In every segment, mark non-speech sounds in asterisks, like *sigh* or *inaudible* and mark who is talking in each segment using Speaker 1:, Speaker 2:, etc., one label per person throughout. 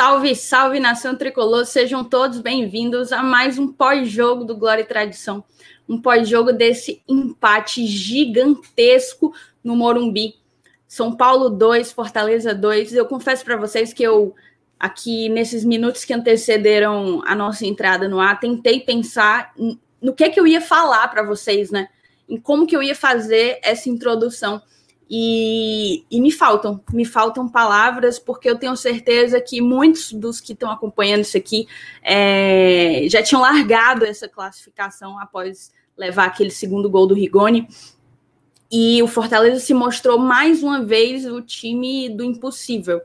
Speaker 1: Salve, salve nação tricolor, sejam todos bem-vindos a mais um pós-jogo do Glória e Tradição. Um pós-jogo desse empate gigantesco no Morumbi. São Paulo 2, Fortaleza 2. Eu confesso para vocês que eu, aqui nesses minutos que antecederam a nossa entrada no ar, tentei pensar no que, que eu ia falar para vocês, né? Em como que eu ia fazer essa introdução e, e, me faltam, me faltam palavras, porque eu tenho certeza que muitos dos que estão acompanhando isso aqui é, já tinham largado essa classificação após levar aquele segundo gol do Rigoni. E o Fortaleza se mostrou mais uma vez o time do impossível.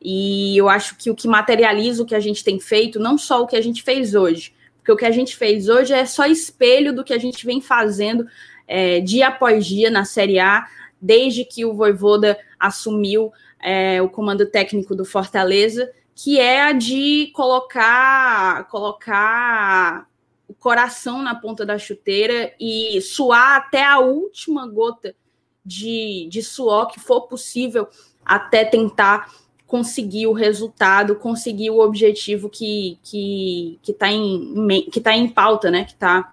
Speaker 1: E eu acho que o que materializa o que a gente tem feito, não só o que a gente fez hoje, porque o que a gente fez hoje é só espelho do que a gente vem fazendo é, dia após dia na Série A desde que o Voivoda assumiu é, o comando técnico do Fortaleza, que é a de colocar, colocar o coração na ponta da chuteira e suar até a última gota de, de suor que for possível até tentar conseguir o resultado, conseguir o objetivo que está que, que tá em, que tá em pauta, né? Que está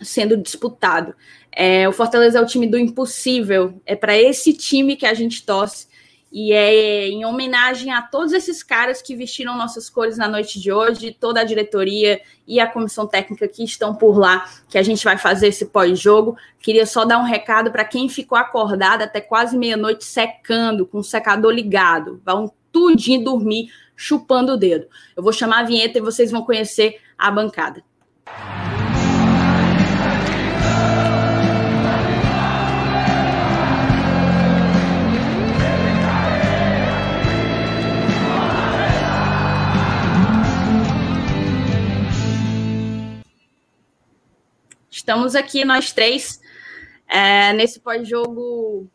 Speaker 1: sendo disputado. É, o Fortaleza é o time do impossível. É para esse time que a gente torce. E é em homenagem a todos esses caras que vestiram nossas cores na noite de hoje, toda a diretoria e a comissão técnica que estão por lá, que a gente vai fazer esse pós-jogo. Queria só dar um recado para quem ficou acordado até quase meia-noite secando, com o secador ligado. Vão tudinho dormir, chupando o dedo. Eu vou chamar a vinheta e vocês vão conhecer a bancada. Estamos aqui, nós três, é, nesse pós-jogo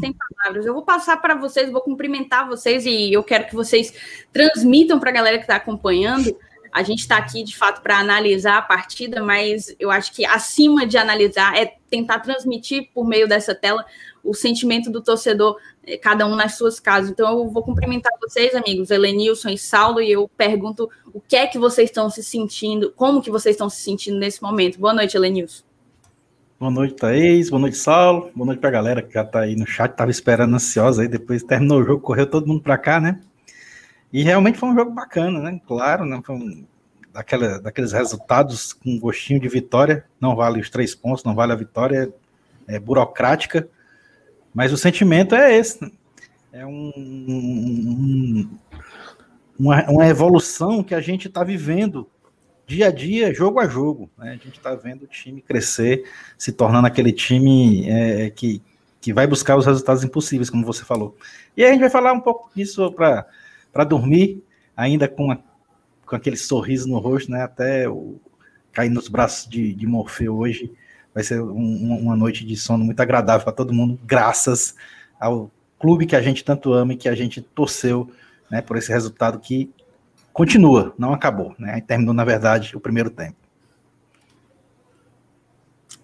Speaker 1: sem palavras. Eu vou passar para vocês, vou cumprimentar vocês e eu quero que vocês transmitam para a galera que está acompanhando. A gente está aqui, de fato, para analisar a partida, mas eu acho que acima de analisar é tentar transmitir por meio dessa tela o sentimento do torcedor, eh, cada um nas suas casas. Então, eu vou cumprimentar vocês, amigos, Helenilson e Saulo, e eu pergunto o que é que vocês estão se sentindo, como que vocês estão se sentindo nesse momento. Boa noite, Helenilson.
Speaker 2: Boa noite, Thaís. Boa noite, Saulo. Boa noite para a galera que já está aí no chat, estava esperando ansiosa aí, depois terminou o jogo, correu todo mundo para cá, né? E realmente foi um jogo bacana, né? Claro, né? Foi um, daquela, daqueles resultados com gostinho de vitória, não vale os três pontos, não vale a vitória, é, é burocrática, mas o sentimento é esse. Né? É um, um, uma, uma, evolução que a gente está vivendo dia a dia, jogo a jogo. Né? A gente está vendo o time crescer, se tornando aquele time é, que, que vai buscar os resultados impossíveis, como você falou. E a gente vai falar um pouco disso para dormir, ainda com, a, com aquele sorriso no rosto, né? até o, cair nos braços de, de Morfeu hoje Vai ser um, uma noite de sono muito agradável para todo mundo, graças ao clube que a gente tanto ama e que a gente torceu né, por esse resultado que continua, não acabou. Né? Terminou, na verdade, o primeiro tempo.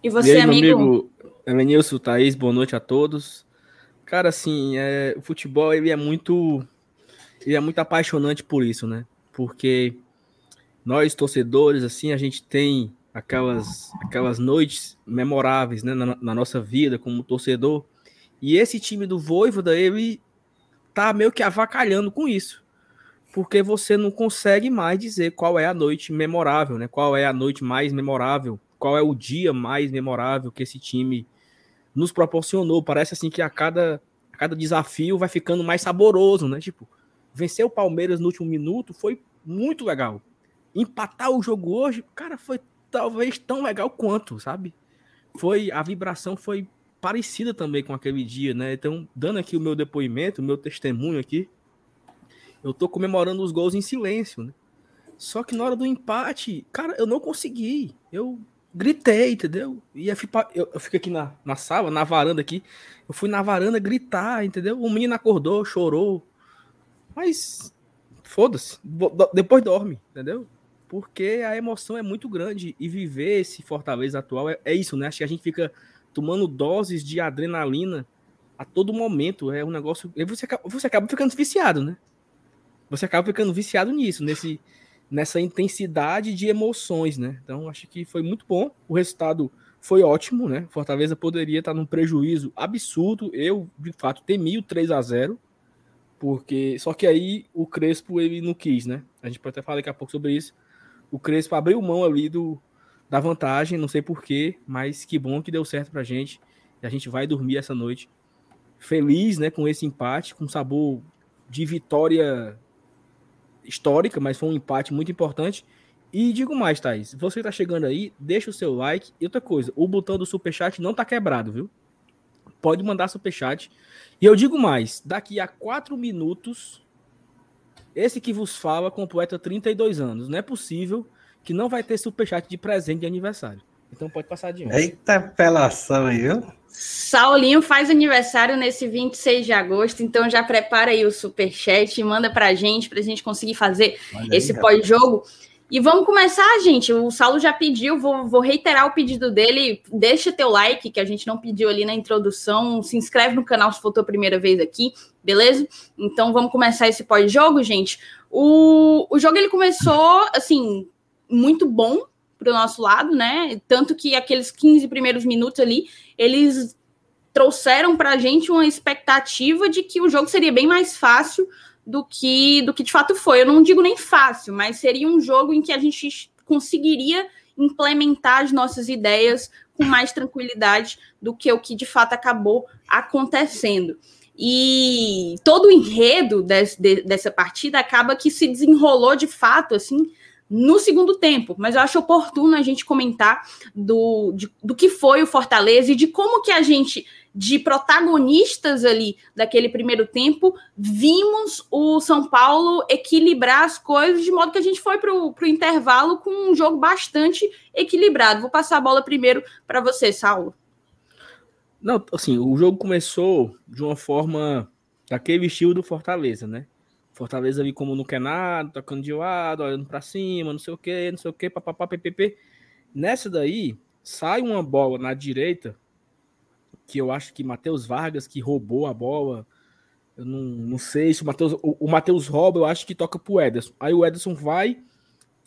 Speaker 3: E você, e aí, amigo? amigo Elenilson, Thaís, boa noite a todos. Cara, assim, é, o futebol ele é muito ele é muito apaixonante por isso, né? Porque nós torcedores assim, a gente tem aquelas, aquelas noites memoráveis né, na, na, nossa vida como torcedor. E esse time do Voivoda, ele tá meio que avacalhando com isso. Porque você não consegue mais dizer qual é a noite memorável, né? Qual é a noite mais memorável, qual é o dia mais memorável que esse time nos proporcionou. Parece assim que a cada, a cada desafio vai ficando mais saboroso, né? Tipo, vencer o Palmeiras no último minuto foi muito legal. Empatar o jogo hoje, cara, foi talvez tão legal quanto, sabe? Foi a vibração foi parecida também com aquele dia, né? Então, dando aqui o meu depoimento, o meu testemunho aqui, eu tô comemorando os gols em silêncio, né? Só que na hora do empate, cara, eu não consegui. Eu gritei, entendeu? E eu, eu fico aqui na, na sala, na varanda aqui. Eu fui na varanda gritar, entendeu? O menino acordou, chorou. Mas foda-se. Depois dorme, entendeu? porque a emoção é muito grande e viver esse Fortaleza atual é, é, isso, né? Acho que a gente fica tomando doses de adrenalina a todo momento. É um negócio. Você acaba, você acaba ficando viciado, né? você acaba ficando viciado nisso, nesse, nessa intensidade de emoções, né? Então, acho que foi muito bom. O resultado foi ótimo, né? Fortaleza poderia estar num prejuízo absurdo. Eu, de fato, temi o 3 a 0 porque só que aí o Crespo ele não quis, né? A gente pode até falar daqui a pouco sobre isso. O Crespo abriu mão ali do, da vantagem, não sei porquê, mas que bom que deu certo pra gente. E a gente vai dormir essa noite feliz, né, com esse empate, com sabor de vitória histórica, mas foi um empate muito importante. E digo mais, Thaís, você tá chegando aí, deixa o seu like. E outra coisa, o botão do superchat não tá quebrado, viu? Pode mandar superchat. E eu digo mais, daqui a quatro minutos, esse que vos fala completa 32 anos. Não é possível que não vai ter superchat de presente de aniversário. Então pode passar adiante.
Speaker 2: Eita apelação aí, viu?
Speaker 1: Saulinho faz aniversário nesse 26 de agosto, então já prepara aí o superchat e manda pra gente, pra gente conseguir fazer Olha esse pós-jogo. E vamos começar, gente. O Saulo já pediu, vou, vou, reiterar o pedido dele. Deixa teu like, que a gente não pediu ali na introdução. Se inscreve no canal se for tua primeira vez aqui, beleza? Então vamos começar esse pós-jogo, gente. O, o jogo ele começou, assim, muito bom para o nosso lado, né? Tanto que aqueles 15 primeiros minutos ali, eles trouxeram para a gente uma expectativa de que o jogo seria bem mais fácil do que do que de fato foi. Eu não digo nem fácil, mas seria um jogo em que a gente conseguiria implementar as nossas ideias com mais tranquilidade do que o que de fato acabou acontecendo. E todo o enredo de, dessa partida acaba que se desenrolou de fato assim no segundo tempo, mas eu acho oportuno a gente comentar do, de, do que foi o Fortaleza e de como que a gente, de protagonistas ali daquele primeiro tempo, vimos o São Paulo equilibrar as coisas de modo que a gente foi para o intervalo com um jogo bastante equilibrado. Vou passar a bola primeiro para você, Saulo.
Speaker 3: Não, assim, o jogo começou de uma forma daquele estilo do Fortaleza, né? Fortaleza ali como não quer nada, tocando de lado, olhando para cima, não sei o que, não sei o que, papapá, ppp. Nessa daí, sai uma bola na direita, que eu acho que Matheus Vargas, que roubou a bola, eu não, não sei se o Matheus, o, o Matheus rouba, eu acho que toca pro Ederson. Aí o Ederson vai,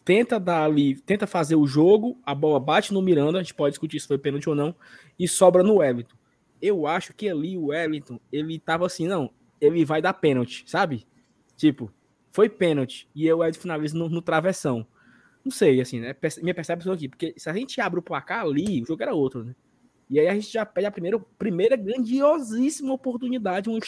Speaker 3: tenta dar ali, tenta fazer o jogo, a bola bate no Miranda, a gente pode discutir se foi pênalti ou não, e sobra no Everton. Eu acho que ali o Everton, ele tava assim, não, ele vai dar pênalti, sabe? Tipo, foi pênalti e eu Ed finaliza no, no travessão. Não sei, assim, né? Minha percepção aqui, porque se a gente abre o placar ali, o jogo era outro, né? E aí a gente já pede a primeira, primeira grandiosíssima oportunidade, um,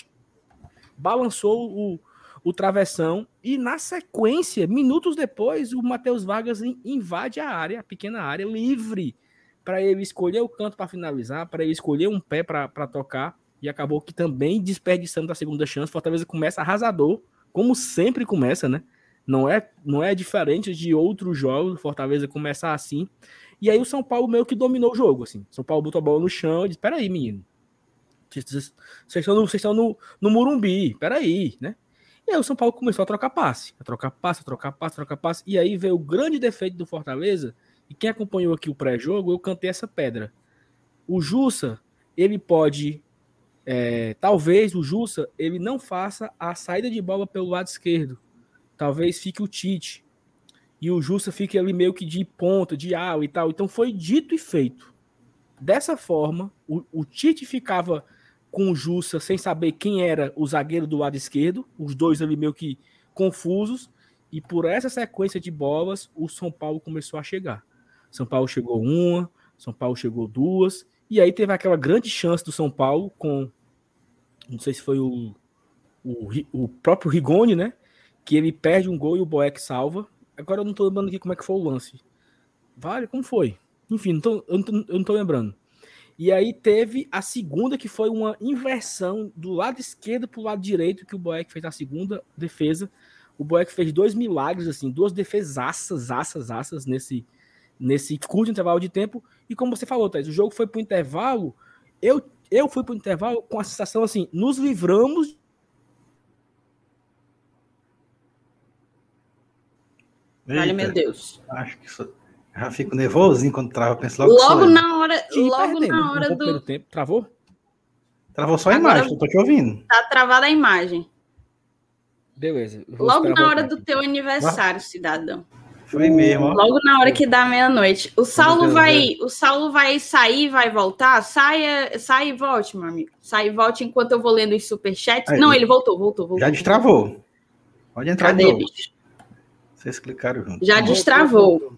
Speaker 3: balançou o, o travessão e na sequência, minutos depois, o Matheus Vargas invade a área, a pequena área, livre para ele escolher o canto para finalizar, para ele escolher um pé para tocar e acabou que também desperdiçando a segunda chance. Fortaleza começa arrasador como sempre começa, né? Não é, não é diferente de outros jogos, Fortaleza começa assim. E aí o São Paulo meio que dominou o jogo, assim. São Paulo botou a bola no chão e disse, peraí, menino. Vocês estão, no, vocês estão no, no Murumbi, peraí, né? E aí o São Paulo começou a trocar passe, a trocar passe, a trocar passe, a trocar passe. E aí veio o grande defeito do Fortaleza, e quem acompanhou aqui o pré-jogo, eu cantei essa pedra. O Jussa, ele pode é, talvez o Jussa ele não faça a saída de bola pelo lado esquerdo. Talvez fique o Tite. E o Jussa fique ali meio que de ponta, de ala e tal. Então foi dito e feito. Dessa forma, o, o Tite ficava com o Jussa sem saber quem era o zagueiro do lado esquerdo. Os dois ali meio que confusos. E por essa sequência de bolas, o São Paulo começou a chegar. São Paulo chegou uma, São Paulo chegou duas. E aí teve aquela grande chance do São Paulo com. Não sei se foi o, o, o próprio Rigoni, né? Que ele perde um gol e o Boeck salva. Agora eu não tô lembrando aqui como é que foi o lance. Vale, como foi? Enfim, não tô, eu, não tô, eu não tô lembrando. E aí teve a segunda, que foi uma inversão do lado esquerdo para o lado direito, que o Boeck fez a segunda defesa. O Boeck fez dois milagres, assim, duas defesaças, assas, assas nesse, nesse curto intervalo de tempo. E como você falou, Thais, o jogo foi para o intervalo. Eu, eu fui para o intervalo com a sensação assim: nos livramos.
Speaker 1: Eita, meu Deus.
Speaker 2: Acho que isso, já fico nervoso quando trava, penso logo.
Speaker 1: Logo na hora, logo na hora um do.
Speaker 3: Tempo. Travou?
Speaker 2: Travou só a Agora, imagem, eu tô te ouvindo.
Speaker 1: Tá travada a imagem.
Speaker 3: Beleza.
Speaker 1: Logo na hora do teu aniversário, cidadão.
Speaker 2: Foi mesmo. Ó.
Speaker 1: Logo na hora que dá meia-noite. O Saulo vai, o Saulo vai sair, vai voltar. Saia, sai e volte, meu amigo. Sai e volte enquanto eu vou lendo os superchats. Aí, Não, ele voltou, voltou, voltou.
Speaker 2: Já destravou. Pode entrar
Speaker 1: Cadê,
Speaker 2: de
Speaker 1: bicho?
Speaker 2: Vocês clicaram junto.
Speaker 1: Já destravou.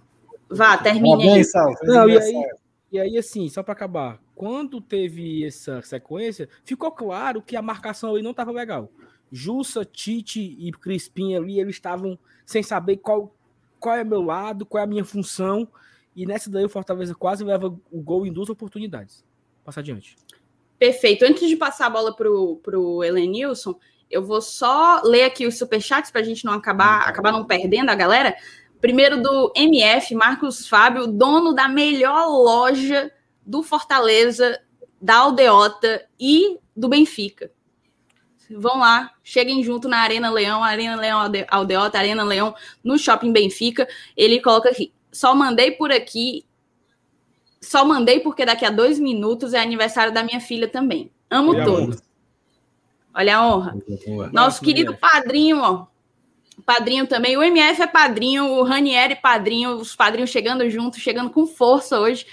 Speaker 1: Vá, termine aí.
Speaker 3: Não, e aí, e aí, assim, só para acabar, quando teve essa sequência, ficou claro que a marcação ali não estava legal. Jussa, Tite e Crispim ali, eles estavam sem saber qual, qual é meu lado, qual é a minha função. E nessa daí o Fortaleza quase leva o gol em duas oportunidades. Passa adiante.
Speaker 1: Perfeito. Antes de passar a bola para o Elenilson, eu vou só ler aqui os superchats para a gente não acabar, acabar não perdendo a galera. Primeiro do MF, Marcos Fábio, dono da melhor loja do Fortaleza, da Aldeota e do Benfica. Vão lá, cheguem junto na Arena Leão, Arena Leão Aldeota, Arena Leão no Shopping Benfica. Ele coloca aqui: só mandei por aqui, só mandei porque daqui a dois minutos é aniversário da minha filha também. Amo e todos. Olha a honra. Boa. Nosso querido padrinho, ó. Padrinho também. O MF é padrinho, o Ranieri padrinho, os padrinhos chegando juntos, chegando com força hoje.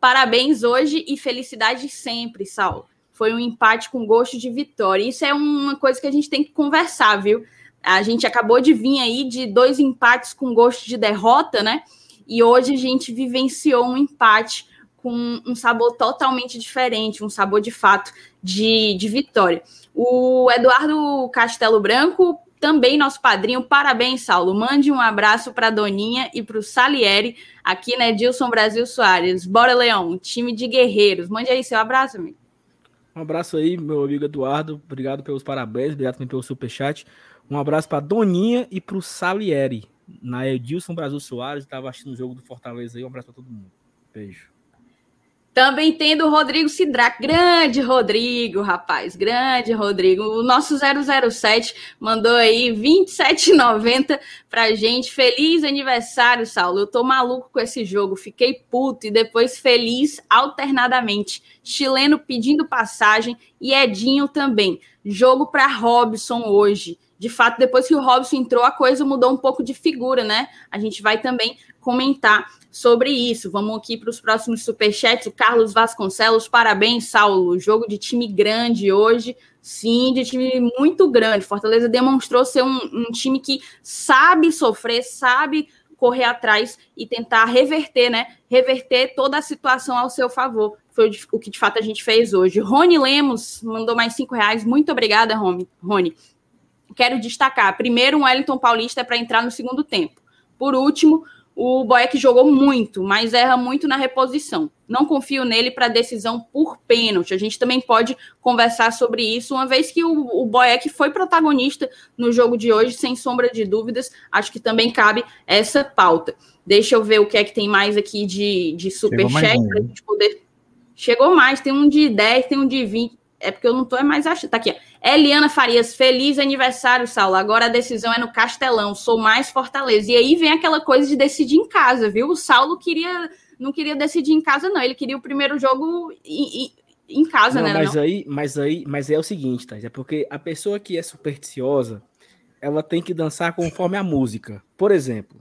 Speaker 1: Parabéns hoje e felicidade sempre, Saulo foi um empate com gosto de vitória. Isso é uma coisa que a gente tem que conversar, viu? A gente acabou de vir aí de dois empates com gosto de derrota, né? E hoje a gente vivenciou um empate com um sabor totalmente diferente, um sabor de fato de, de vitória. O Eduardo Castelo Branco, também nosso padrinho, parabéns, Saulo. Mande um abraço para Doninha e para o Salieri, aqui, né? Dilson Brasil Soares. Bora, Leão, time de guerreiros. Mande aí seu abraço, amigo.
Speaker 3: Um abraço aí, meu amigo Eduardo. Obrigado pelos parabéns, obrigado também pelo superchat. Um abraço para Doninha e para o Salieri. Na Edilson Brasil Soares, estava assistindo o jogo do Fortaleza aí. Um abraço para todo mundo. Beijo.
Speaker 1: Também tendo o Rodrigo Sidrac. Grande Rodrigo, rapaz. Grande Rodrigo. O nosso 007 mandou aí 27,90 pra gente. Feliz aniversário, Saulo. Eu tô maluco com esse jogo. Fiquei puto e depois feliz alternadamente. Chileno pedindo passagem e Edinho também. Jogo para Robson hoje. De fato, depois que o Robson entrou, a coisa mudou um pouco de figura, né? A gente vai também comentar sobre isso. Vamos aqui para os próximos superchats. O Carlos Vasconcelos, parabéns, Saulo. Jogo de time grande hoje. Sim, de time muito grande. Fortaleza demonstrou ser um, um time que sabe sofrer, sabe correr atrás e tentar reverter, né? Reverter toda a situação ao seu favor. Foi o que de fato a gente fez hoje. Rony Lemos mandou mais cinco reais. Muito obrigada, Rony. Quero destacar: primeiro, um Wellington Paulista para entrar no segundo tempo. Por último, o Boeck jogou muito, mas erra muito na reposição. Não confio nele para decisão por pênalti. A gente também pode conversar sobre isso, uma vez que o, o Boeck foi protagonista no jogo de hoje, sem sombra de dúvidas. Acho que também cabe essa pauta. Deixa eu ver o que é que tem mais aqui de, de superchat para a gente poder. Chegou mais, tem um de 10, tem um de 20. É porque eu não estou mais achando. Tá aqui, ó. Eliana Farias, feliz aniversário, Saulo. Agora a decisão é no Castelão, sou mais Fortaleza. E aí vem aquela coisa de decidir em casa, viu? O Saulo queria não queria decidir em casa, não. Ele queria o primeiro jogo em, em, casa,
Speaker 3: não,
Speaker 1: né?
Speaker 3: Mas não? aí, mas aí, mas é o seguinte, tá? É porque a pessoa que é supersticiosa, ela tem que dançar conforme a música. Por exemplo,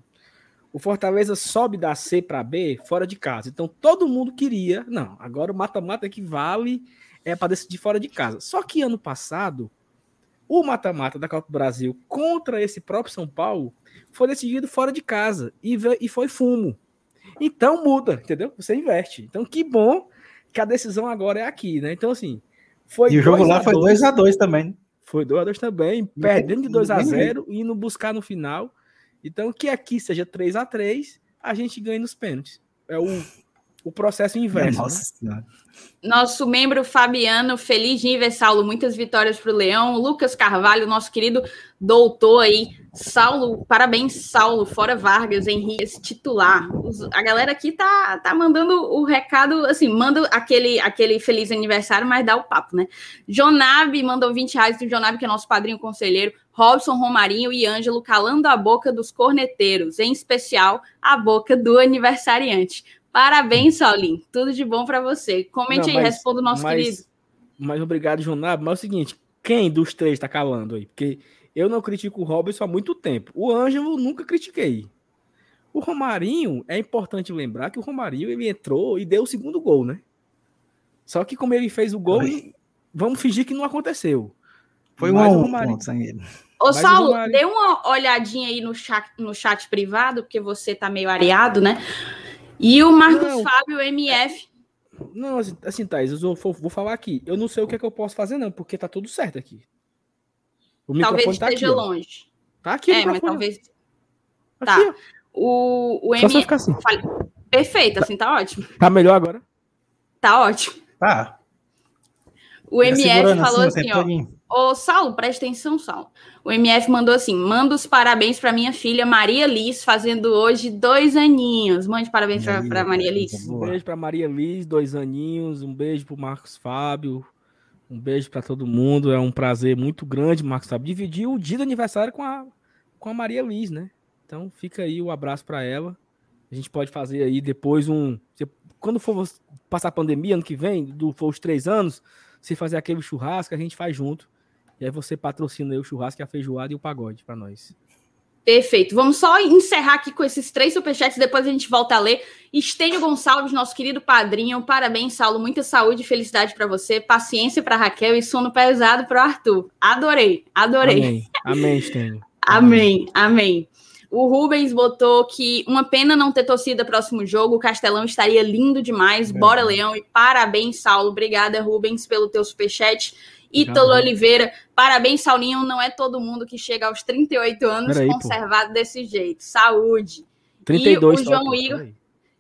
Speaker 3: o Fortaleza sobe da C para B fora de casa. Então todo mundo queria, não, agora o mata-mata que vale é para decidir fora de casa. Só que ano passado, o mata-mata da Copa do Brasil contra esse próprio São Paulo foi decidido fora de casa e, e foi fumo. Então muda, entendeu? Você investe. Então que bom que a decisão agora é aqui, né? Então assim,
Speaker 2: foi E o jogo lá foi 2 a 2 também.
Speaker 3: Foi 2 a 2 também, perdendo de 2 a 0 e indo buscar no final. Então que aqui seja 3 a 3, a gente ganha nos pênaltis. É o o processo inverso. Nossa né?
Speaker 1: Nosso membro Fabiano, feliz aniversário, Saulo. Muitas vitórias para o Leão. Lucas Carvalho, nosso querido doutor aí. Saulo, parabéns, Saulo. Fora Vargas, Henrique, titular. A galera aqui tá, tá mandando o recado, assim, manda aquele, aquele feliz aniversário, mas dá o papo, né? Jonabe mandou 20 reais do Jonabe, que é nosso padrinho conselheiro. Robson Romarinho e Ângelo calando a boca dos corneteiros, em especial a boca do aniversariante. Parabéns, Saulinho. Tudo de bom para você. Comente Não, aí, mas, responda o nosso
Speaker 3: mas,
Speaker 1: querido.
Speaker 3: Mas obrigado, Jonab. Mas é o seguinte: quem dos três está calando aí? Porque eu não critico o Robson há muito tempo. O Ângelo nunca critiquei. O Romarinho, é importante lembrar que o Romarinho ele entrou e deu o segundo gol, né? Só que como ele fez o gol, Oi. vamos fingir que não aconteceu.
Speaker 2: Foi um Romarinho.
Speaker 1: Ô, Saulo, Romarinho... dê uma olhadinha aí no chat, no chat privado, porque você tá meio areado, né? E o Marcos não, Fábio MF.
Speaker 3: Não, assim, assim Thais, eu vou, vou, falar aqui. Eu não sei o que é que eu posso fazer, não, porque tá tudo certo aqui.
Speaker 1: O talvez tá esteja aqui, longe.
Speaker 3: Tá aqui,
Speaker 1: É, mas talvez. Tá. o, o
Speaker 3: M... Só ficar assim.
Speaker 1: Perfeito, assim, tá ótimo.
Speaker 3: Tá melhor agora?
Speaker 1: Tá ótimo.
Speaker 2: Tá.
Speaker 1: O MF falou assim, ó. Ô, Saulo, presta atenção, Saulo. O MF mandou assim: manda os parabéns para minha filha Maria Liz, fazendo hoje dois aninhos. Mande parabéns para Maria Liz.
Speaker 3: Um beijo para Maria Liz, dois aninhos. Um beijo para Marcos Fábio. Um beijo para todo mundo. É um prazer muito grande, Marcos Fábio, dividir o dia do aniversário com a, com a Maria Liz, né? Então fica aí o um abraço para ela. A gente pode fazer aí depois um. Quando for passar a pandemia, ano que vem, do, for os três anos, se fazer aquele churrasco, a gente faz junto e aí você patrocina o churrasco, a feijoada e o pagode para nós.
Speaker 1: Perfeito. Vamos só encerrar aqui com esses três superchats, depois a gente volta a ler. Estênio Gonçalves, nosso querido padrinho. Parabéns, Saulo. Muita saúde e felicidade para você. Paciência para Raquel e sono pesado para o Arthur. Adorei, adorei.
Speaker 3: Amém, amém Estênio. *laughs*
Speaker 1: amém, amém. O Rubens botou que uma pena não ter torcida próximo jogo. O Castelão estaria lindo demais. É. Bora, Leão. E parabéns, Saulo. Obrigada, Rubens, pelo teu superchat. Ítalo Oliveira, parabéns, Saulinho. Não é todo mundo que chega aos 38 anos Peraí, conservado pô. desse jeito. Saúde.
Speaker 3: 32,
Speaker 1: e o João Igor.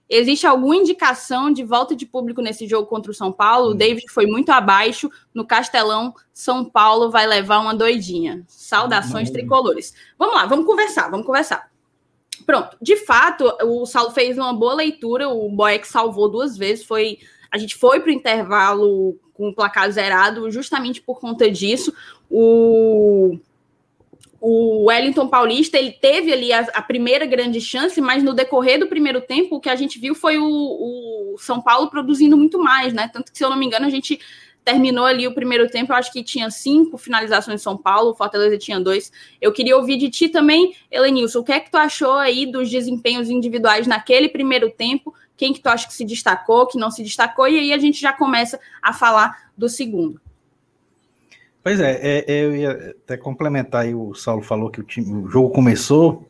Speaker 1: Existe alguma indicação de volta de público nesse jogo contra o São Paulo? Hum. O David foi muito abaixo. No Castelão, São Paulo vai levar uma doidinha. Saudações hum. tricolores. Vamos lá, vamos conversar, vamos conversar. Pronto, de fato, o Saulo fez uma boa leitura. O Boeck salvou duas vezes. Foi, a gente foi para o intervalo com o placar zerado, justamente por conta disso. O, o Wellington Paulista ele teve ali a, a, primeira grande chance, mas no decorrer do primeiro tempo, o que a gente viu foi o, o, São Paulo produzindo muito mais, né? Tanto que, se eu não me engano, a gente terminou ali o primeiro tempo, eu acho que tinha cinco finalizações em São Paulo, o Fortaleza tinha dois. Eu queria ouvir de ti também, Helenilson, o que é que tu achou aí dos desempenhos individuais naquele primeiro tempo quem que tu acha que se destacou, que não se destacou, e aí a gente já começa a falar do segundo.
Speaker 2: Pois é, é, é eu ia até complementar aí, o Saulo falou que o, time, o jogo começou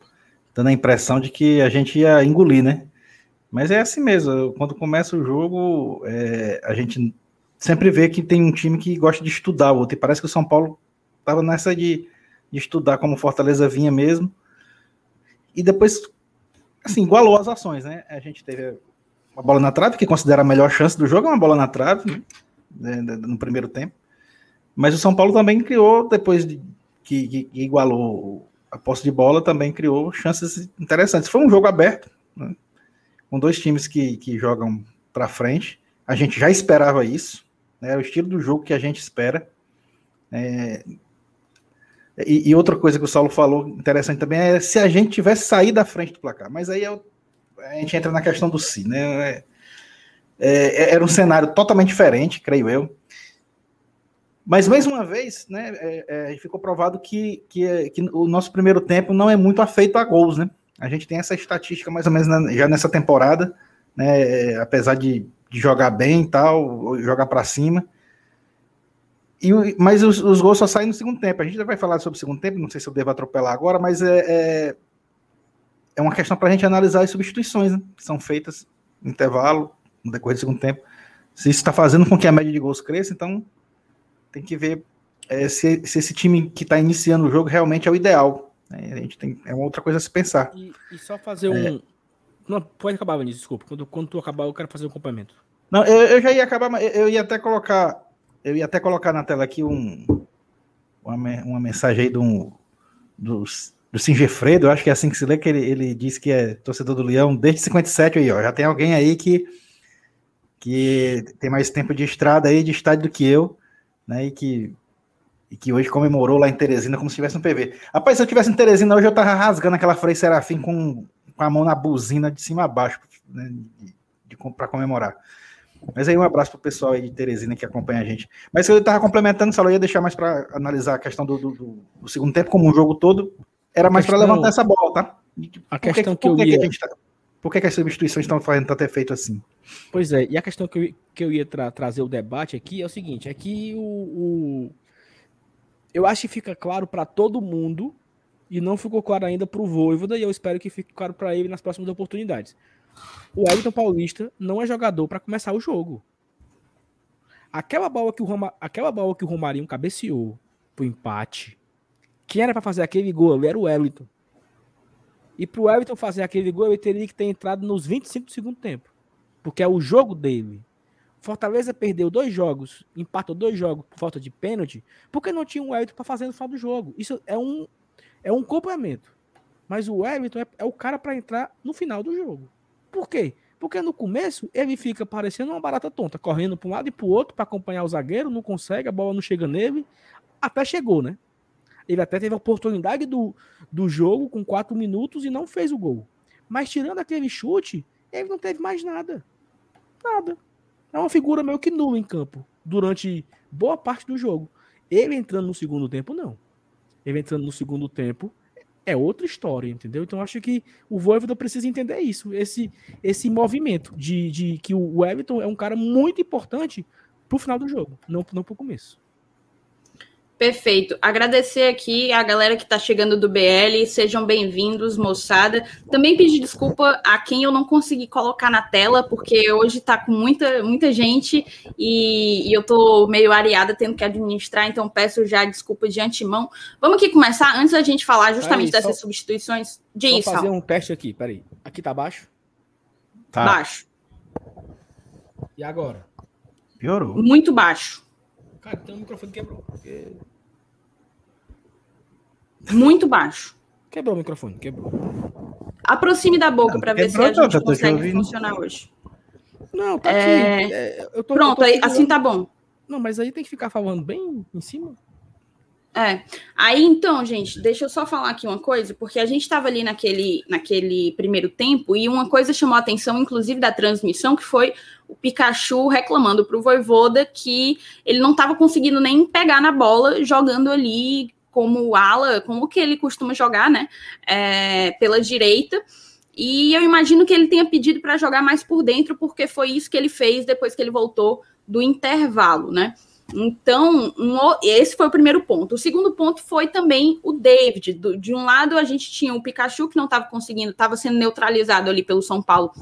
Speaker 2: dando a impressão de que a gente ia engolir, né? Mas é assim mesmo, quando começa o jogo, é, a gente sempre vê que tem um time que gosta de estudar o outro, e parece que o São Paulo estava nessa de, de estudar como Fortaleza vinha mesmo, e depois, assim, igualou as ações, né? A gente teve uma bola na trave, que considera a melhor chance do jogo, é uma bola na trave, né, no primeiro tempo. Mas o São Paulo também criou, depois de, que, que, igualou a posse de bola, também criou chances interessantes. Foi um jogo aberto, né, com dois times que, que jogam para frente. A gente já esperava isso, né, é o estilo do jogo que a gente espera. É, e, e, outra coisa que o Saulo falou interessante também é se a gente tivesse saído da frente do placar. Mas aí é a gente entra na questão do si, né? É, é, era um cenário totalmente diferente, creio eu. Mas, mais uma vez, né, é, é ficou provado que, que, que, o nosso primeiro tempo não é muito afeito a gols, né? A gente tem essa estatística mais ou menos na, já nessa temporada, né, apesar de, de jogar bem e tal, jogar para cima. E, mas os, os, gols só saem no segundo tempo. A gente já vai falar sobre o segundo tempo, não sei se eu devo atropelar agora, mas é, é uma questão para a gente analisar as substituições né, que são feitas no intervalo, no decorrer do segundo tempo. Se isso está fazendo com que a média de gols cresça, então tem que ver é, se, se, esse time que está iniciando o jogo realmente é o ideal. Né? A gente tem, é uma outra coisa a se pensar.
Speaker 3: E, e só fazer é. um. Não, pode acabar, Vinícius, desculpa. Quando, quando tu acabar, eu quero fazer um complemento.
Speaker 2: Não, eu, eu já ia acabar, mas eu ia até colocar. Eu ia até colocar na tela aqui um, uma, uma mensagem aí do, dos do Singefredo, acho que é assim que se lê, que ele, ele que é torcedor do Leão desde 57 aí, ó. Já tem alguém aí que, que tem mais tempo de estrada aí, de estádio do que eu, né? E que, e que hoje comemorou lá em Teresina como se tivesse um PV. Rapaz, se eu tivesse em Teresina hoje, eu tava rasgando aquela Frei Serafim com, com a mão na buzina de cima a baixo, né? De, comemorar. Mas aí um abraço pro pessoal aí de Teresina que acompanha a gente. Mas eu tava complementando, só eu ia deixar mais para analisar a questão do, do, do, segundo tempo, como um jogo todo, era mais para levantar essa bola, tá?
Speaker 3: A questão que, que, que eu ia... Que
Speaker 2: tá, por que, que, as substituições estão fazendo tanto efeito assim?
Speaker 3: Pois é, e a questão que eu, que eu ia tra trazer o debate aqui é o seguinte: é que o, o... eu acho que fica claro para todo mundo e não ficou claro ainda para o Voivoda, e eu espero que fique claro para ele nas próximas oportunidades. O Everton Paulista não é jogador para começar o jogo. Aquela bola que o Roma, aquela bola que o Romarinho cabeceou pro empate, quem era para fazer aquele gol era o Everton. E pro Everton fazer aquele gol, ele teria que ter entrado nos 25 do segundo tempo. Porque é o jogo dele. Fortaleza perdeu dois jogos, empatou dois jogos por falta de pênalti, porque não tinha um Everton para fazer no final do jogo. Isso é um, é um complemento. Mas o Everton é, é o cara para entrar no final do jogo. Por quê? Porque no começo ele fica parecendo uma barata tonta, correndo para um lado e para o outro para acompanhar o zagueiro, não consegue, a bola não chega nele. Até chegou, né? Ele até teve a oportunidade do, do jogo com quatro minutos e não fez o gol. Mas tirando aquele chute, ele não teve mais nada. Nada. É uma figura meio que nula em campo durante boa parte do jogo. Ele entrando no segundo tempo, não ele entrando no segundo tempo, é outra história, entendeu? Então acho que o Voivoda precisa entender isso, esse esse movimento de, de que o Everton é um cara muito importante pro final do jogo, não, não pro começo.
Speaker 1: Perfeito. Agradecer aqui a galera que está chegando do BL. Sejam bem-vindos, moçada. Também pedir desculpa a quem eu não consegui colocar na tela, porque hoje está com muita, muita gente e, e eu estou meio areada tendo que administrar, então peço já desculpa de antemão. Vamos aqui começar, antes da gente falar justamente aí, dessas só, substituições.
Speaker 3: De só fazer um teste aqui, peraí. Aqui tá baixo?
Speaker 1: Tá. Baixo.
Speaker 3: E agora?
Speaker 1: Piorou. Muito baixo.
Speaker 3: Cara, então o microfone quebrou. Porque...
Speaker 1: Muito baixo.
Speaker 3: Quebrou o microfone, quebrou.
Speaker 1: Aproxime da boca para ver se a gente consegue funcionar hoje.
Speaker 3: Não, tá é... aqui. É,
Speaker 1: tô, Pronto, aí, assim tá bom.
Speaker 3: Não, mas aí tem que ficar falando bem em cima.
Speaker 1: É. Aí então, gente, deixa eu só falar aqui uma coisa, porque a gente estava ali naquele, naquele primeiro tempo e uma coisa chamou a atenção, inclusive da transmissão, que foi o Pikachu reclamando para o Voivoda que ele não estava conseguindo nem pegar na bola jogando ali como ala, como que ele costuma jogar, né? É, pela direita. E eu imagino que ele tenha pedido para jogar mais por dentro, porque foi isso que ele fez depois que ele voltou do intervalo, né? Então, um, esse foi o primeiro ponto. O segundo ponto foi também o David. Do, de um lado, a gente tinha o Pikachu, que não estava conseguindo, estava sendo neutralizado ali pelo São Paulo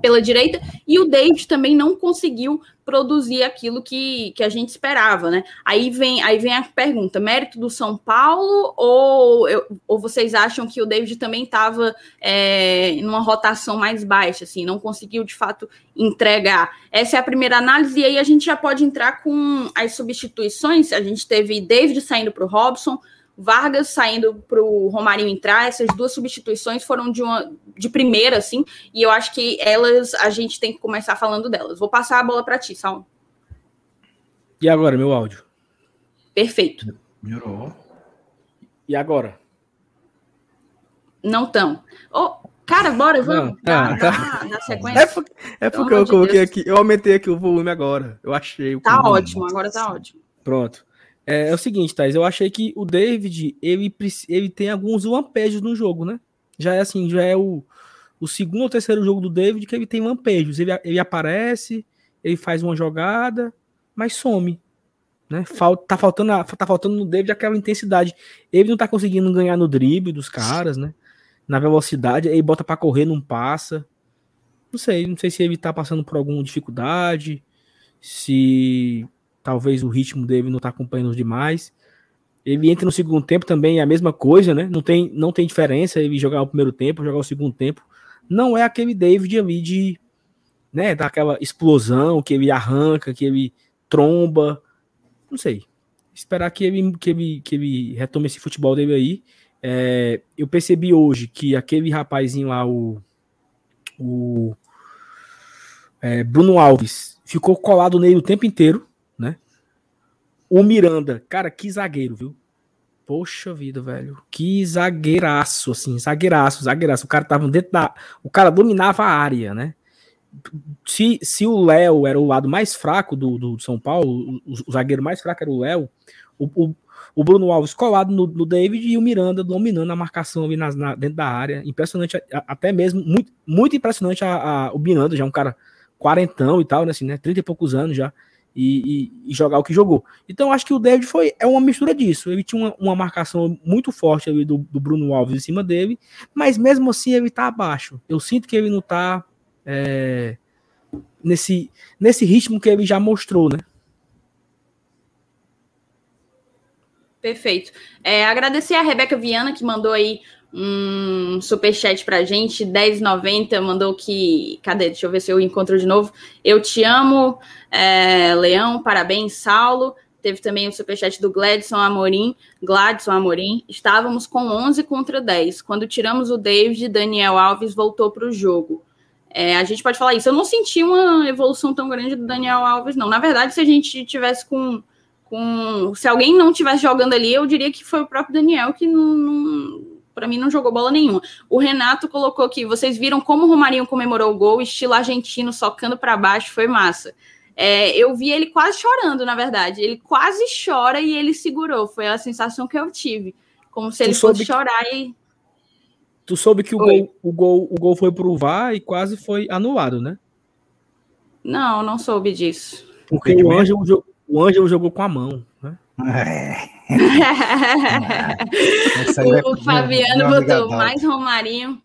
Speaker 1: pela direita, e o David também não conseguiu produzir aquilo que, que a gente esperava, né? Aí vem, aí vem a pergunta: mérito do São Paulo ou, ou vocês acham que o David também estava é, numa rotação mais baixa, assim, não conseguiu de fato entregar? Essa é a primeira análise, e aí a gente já pode entrar com as substituições. A gente teve David saindo para o Robson. Vargas saindo para o Romarinho entrar, essas duas substituições foram de uma de primeira, assim, e eu acho que elas a gente tem que começar falando delas. Vou passar a bola para ti, Sal.
Speaker 3: E agora, meu áudio?
Speaker 1: Perfeito.
Speaker 2: Melhorou.
Speaker 3: E agora?
Speaker 1: Não tão. Oh, cara, bora, vamos. Não, tá,
Speaker 3: tá. sequência. É porque, é porque eu coloquei Deus. aqui, eu aumentei aqui o volume agora. Eu achei o
Speaker 1: Tá ótimo, agora tá ótimo.
Speaker 3: Pronto. É, é, o seguinte, Thais, eu achei que o David, ele, ele tem alguns lampejos no jogo, né? Já é assim, já é o, o segundo ou terceiro jogo do David que ele tem lampejos. Ele, ele aparece, ele faz uma jogada, mas some. Né? Falta, tá, faltando, tá faltando no David aquela intensidade. Ele não tá conseguindo ganhar no drible dos caras, né? Na velocidade, ele bota para correr, não passa. Não sei, não sei se ele tá passando por alguma dificuldade, se talvez o ritmo dele não está acompanhando demais. Ele entra no segundo tempo também, é a mesma coisa, né? Não tem, não tem diferença ele jogar o primeiro tempo, jogar o segundo tempo. Não é aquele David ali de, né, daquela explosão que ele arranca, que ele tromba. Não sei. Esperar que ele, que ele, que ele retome esse futebol dele aí. É, eu percebi hoje que aquele rapazinho lá, o, o é, Bruno Alves, ficou colado nele o tempo inteiro. O Miranda, cara, que zagueiro, viu? Poxa vida, velho. Que zagueiraço, assim, zagueiraço, zagueiraço. O cara tava dentro da. O cara dominava a área, né? se, se o Léo era o lado mais fraco do, do São Paulo, o, o zagueiro mais fraco era o Léo, o, o, o, Bruno Alves colado no, no, David e o Miranda dominando a marcação ali na, dentro da área. Impressionante, até mesmo, muito, muito impressionante a, o Miranda, já um cara quarentão e tal, né, assim, né, 30 e poucos anos já, e, e, e, jogar o que jogou. Então acho que o David foi é uma mistura disso. Ele tinha uma, uma marcação muito forte ali do, do, Bruno Alves em cima dele, mas mesmo assim ele tá abaixo. Eu sinto que ele não tá é, nesse, nesse ritmo que ele já mostrou, né?
Speaker 1: Perfeito. É, agradecer a Rebeca Viana que mandou aí um superchat pra gente, 10,90, mandou que. Cadê? Deixa eu ver se eu encontro de novo. Eu te amo, é, Leão, parabéns, Saulo. Teve também o superchat do Gladson Amorim, Gladson Amorim. Estávamos com 11 contra 10. Quando tiramos o David, Daniel Alves voltou para o jogo. É, a gente pode falar isso. Eu não senti uma evolução tão grande do Daniel Alves, não. Na verdade, se a gente tivesse com. com se alguém não tivesse jogando ali, eu diria que foi o próprio Daniel que não, não para mim não jogou bola nenhuma. O Renato colocou aqui, vocês viram como o Romarinho comemorou o gol, estilo argentino, socando para baixo, foi massa. É, eu vi ele quase chorando, na verdade. Ele quase chora e ele segurou. Foi a sensação que eu tive. Como se ele fosse chorar e.
Speaker 3: Tu soube que o gol, o, gol, o gol foi pro VAR e quase foi anulado, né?
Speaker 1: Não, não soube disso.
Speaker 3: Porque o Ângelo, o Ângelo jogou com a mão, né? É.
Speaker 1: o, Fabiano botou mais Romarinho,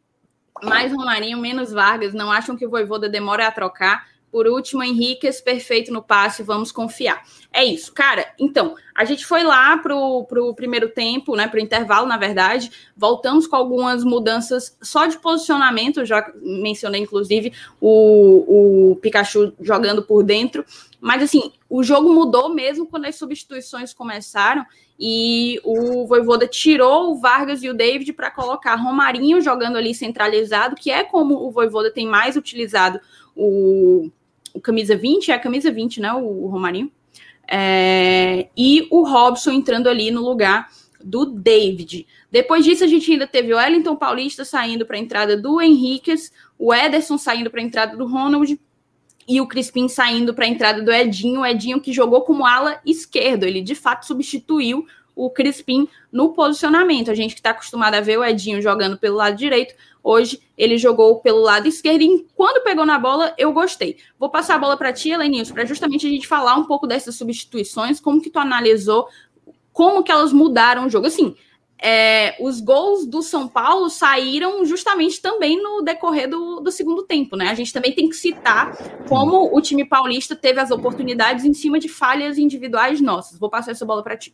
Speaker 1: mais Romarinho, menos Vargas. Não acham que o Voivoda demora a trocar? Por último, Henriquez, perfeito no passe, vamos confiar. É isso, cara. Então, a gente foi lá pro, pro primeiro tempo, né? Pro intervalo, na verdade. Voltamos com algumas mudanças só de posicionamento. Já mencionei, inclusive, o, o Pikachu jogando por dentro. Mas assim, o jogo mudou mesmo quando as substituições começaram e o Voivoda tirou o Vargas e o David para colocar Romarinho jogando ali centralizado, que é como o Voivoda tem mais utilizado o o camisa 20, é a camisa 20, né? O, o Romarinho. É, e o Robson entrando ali no lugar do David. Depois disso, a gente ainda teve o Wellington Paulista saindo para a entrada do Henriquez, o Ederson saindo para a entrada do Ronald e o Crispim saindo para a entrada do Edinho. O Edinho que jogou como ala esquerdo, ele de fato substituiu o Crispim no posicionamento. A gente que está acostumado a ver o Edinho jogando pelo lado direito, hoje ele jogou pelo lado esquerdo e quando pegou na bola, eu gostei. Vou passar a bola para ti, Elenilson, para justamente a gente falar um pouco dessas substituições, como que tu analisou, como que elas mudaram o jogo. Assim, é, os gols do São Paulo saíram justamente também no decorrer do, do, segundo tempo, né? A gente também tem que citar como o time paulista teve as oportunidades em cima de falhas individuais nossas. Vou passar essa bola para ti.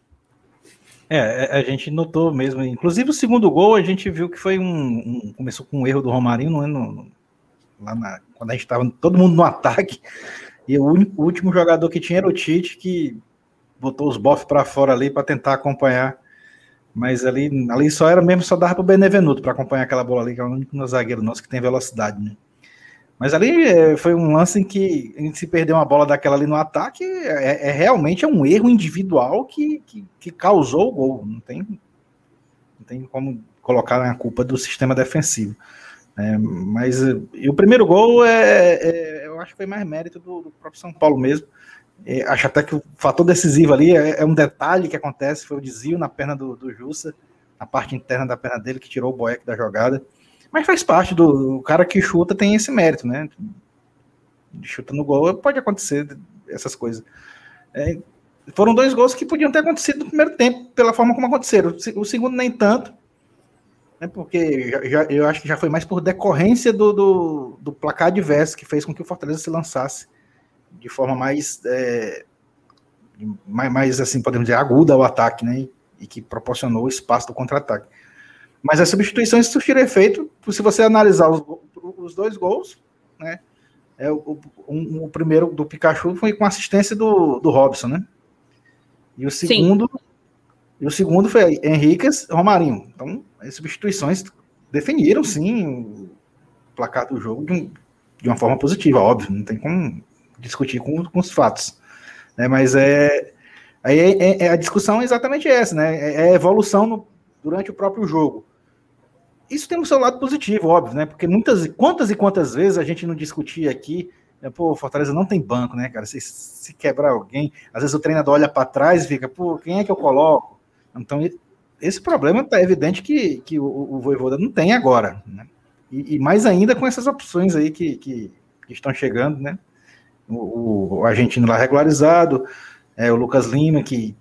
Speaker 2: É, é, a gente notou mesmo. Inclusive o segundo gol a gente viu que foi um. um começou com um erro do Romarinho, não é? No, no, lá na, quando a gente estava todo mundo no ataque. E o, único, o último jogador que tinha era o Tite, que botou os bofs para fora ali para tentar acompanhar. Mas ali, ali só era mesmo, só dava para o Benevenuto para acompanhar aquela bola ali, que é o único zagueiro nosso que tem velocidade, né? Mas ali é, foi um lance em que a gente se perdeu uma bola daquela ali no ataque, é, é realmente é um erro individual que, que, que, causou o gol. Não tem, não tem como colocar a culpa do sistema defensivo. É, mas o primeiro gol é, é, eu acho que foi mais mérito do, do próprio São Paulo mesmo. É, acho até que o fator decisivo ali é, é, um detalhe que acontece, foi o desvio na perna do, do Jussa, na parte interna da perna dele, que tirou o Boeck da jogada. Mas faz parte do o cara que chuta tem esse mérito, né? Chuta no gol, pode acontecer essas coisas. É, foram dois gols que podiam ter acontecido no primeiro tempo, pela forma como aconteceram. O segundo, nem tanto, né, porque já, já, eu acho que já foi mais por decorrência do, do, do, placar adverso que fez com que o Fortaleza se lançasse de forma mais, é, mais, mais, assim, podemos dizer, aguda ao ataque, né? E que proporcionou o espaço do contra-ataque. Mas as substituições surtiram efeito, se você analisar os, os dois gols, né? É, o, um, o primeiro do Pikachu foi com assistência do, do Robson, né? E o segundo, sim. e o segundo foi Henriquez Romarinho. Então, as substituições definiram sim o placar do jogo de, um, de uma forma positiva, óbvio, não tem como discutir com, com os fatos. Né? Mas é, aí é, é, é, a discussão é exatamente essa, né? É, é evolução no, durante o próprio jogo. isso tem o seu lado positivo, óbvio, né? Porque muitas, quantas e quantas vezes a gente não discutia aqui, né? pô, Fortaleza não tem banco, né, cara? Se, se quebrar alguém, às vezes o treinador olha para trás e fica, pô, quem é que eu coloco? Então, esse problema tá evidente que, que o, o Voivoda não tem agora, né? E, e, mais ainda com essas opções aí que, que, que estão chegando, né? O, o, argentino lá regularizado, é, o Lucas Lima, que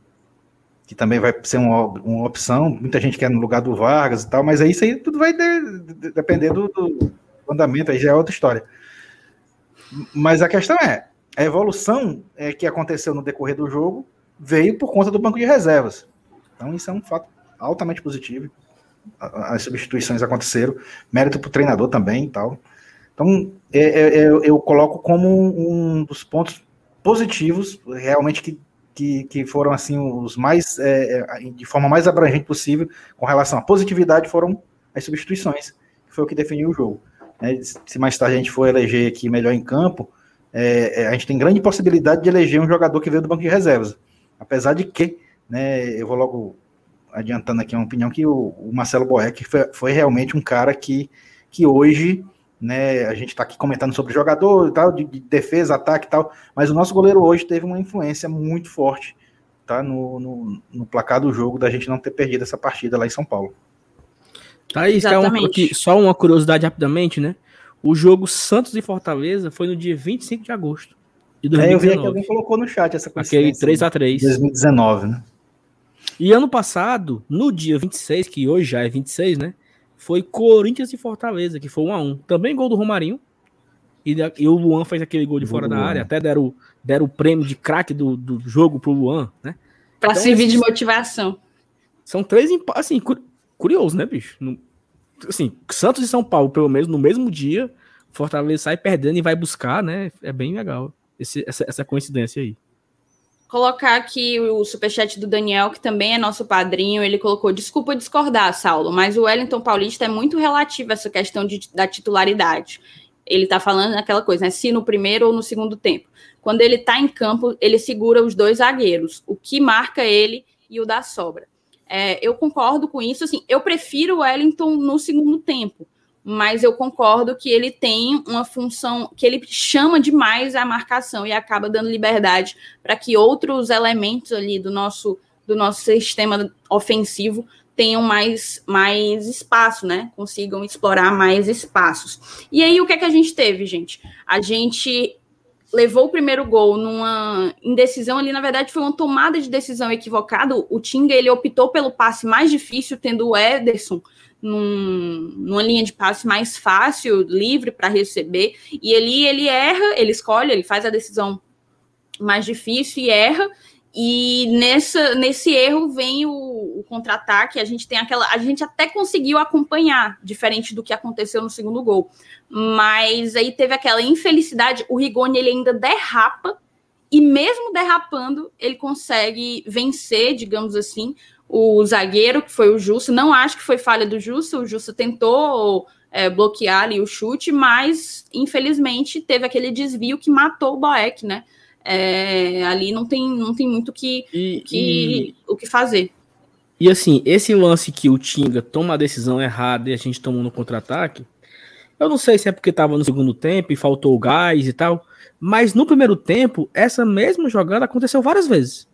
Speaker 2: que também vai ser uma, uma opção. Muita gente quer no lugar do Vargas e tal, mas aí isso aí tudo vai de, de, depender do, do, andamento, aí já é outra história. Mas a questão é, a evolução é, que aconteceu no decorrer do jogo veio por conta do banco de reservas. Então isso é um fato altamente positivo. As substituições aconteceram, mérito para o treinador também e tal. Então, é, é, é, eu coloco como um dos pontos positivos, realmente, que que, que foram assim os mais é, de forma mais abrangente possível com relação à positividade foram as substituições, que foi o que definiu o jogo. Né? Se mais tarde a gente for eleger aqui melhor em campo, é, a gente tem grande possibilidade de eleger um jogador que veio do banco de reservas. Apesar de que, né, eu vou logo adiantando aqui uma opinião que o, o Marcelo Boeck foi, foi realmente um cara que, que hoje né? A gente está aqui comentando sobre jogador e tal, de, de, defesa, ataque e tal, mas o nosso goleiro hoje teve uma influência muito forte, tá? No, no, no placar do jogo, da gente não ter perdido essa partida lá em São Paulo.
Speaker 3: Tá aí, é um, aqui, só uma curiosidade rapidamente, né? O jogo Santos e Fortaleza foi no dia 25 de agosto
Speaker 2: de 2019. É, eu vi que alguém colocou no chat essa
Speaker 3: coincidência. Aquele 3x3.
Speaker 2: 2019, né?
Speaker 3: E ano passado, no dia 26, que hoje já é 26, né? Foi Corinthians e Fortaleza, que foi 1 a 1 Também gol do Romarinho. E, e o Luan fez aquele gol de fora da área. Até deram, deram o prêmio de craque do, do jogo pro Luan, né?
Speaker 1: Pra então, servir esses, de motivação.
Speaker 3: São três assim, curioso, né, bicho? No, assim, Santos e São Paulo, pelo menos no mesmo dia, Fortaleza sai perdendo e vai buscar, né? É bem legal esse, essa, essa coincidência aí
Speaker 1: colocar aqui o superchat do Daniel, que também é nosso padrinho. Ele colocou: desculpa discordar, Saulo, mas o Wellington Paulista é muito relativo a essa questão de, da titularidade. Ele tá falando aquela coisa, né? Se no primeiro ou no segundo tempo. Quando ele tá em campo, ele segura os dois zagueiros, o que marca ele e o da sobra. É, eu concordo com isso. Assim, eu prefiro o Wellington no segundo tempo mas eu concordo que ele tem uma função que ele chama demais a marcação e acaba dando liberdade para que outros elementos ali do nosso do nosso sistema ofensivo tenham mais, mais espaço, né? Consigam explorar mais espaços. E aí, o que é que a gente teve, gente? A gente levou o primeiro gol numa indecisão ali, na verdade, foi uma tomada de decisão equivocada. O Tinga ele optou pelo passe mais difícil, tendo o Ederson num, numa linha de passe mais fácil, livre para receber, e ele ele erra, ele escolhe, ele faz a decisão mais difícil e erra, e nessa, nesse erro vem o, o contra-ataque. A gente tem aquela. A gente até conseguiu acompanhar, diferente do que aconteceu no segundo gol. Mas aí teve aquela infelicidade. O Rigoni ele ainda derrapa, e mesmo derrapando, ele consegue vencer, digamos assim, o zagueiro, que foi o Justo. Não acho que foi falha do Justo, o Justo tentou é, bloquear ali o chute, mas infelizmente teve aquele desvio que matou o Boeck, né? É, ali não tem, não tem muito que, e, que, e... o que fazer.
Speaker 3: E assim, esse lance que o Tinga toma a decisão errada e a gente tomou no contra-ataque, eu não sei se é porque estava no segundo tempo e faltou o gás e tal, mas no primeiro tempo, essa mesma jogada aconteceu várias vezes.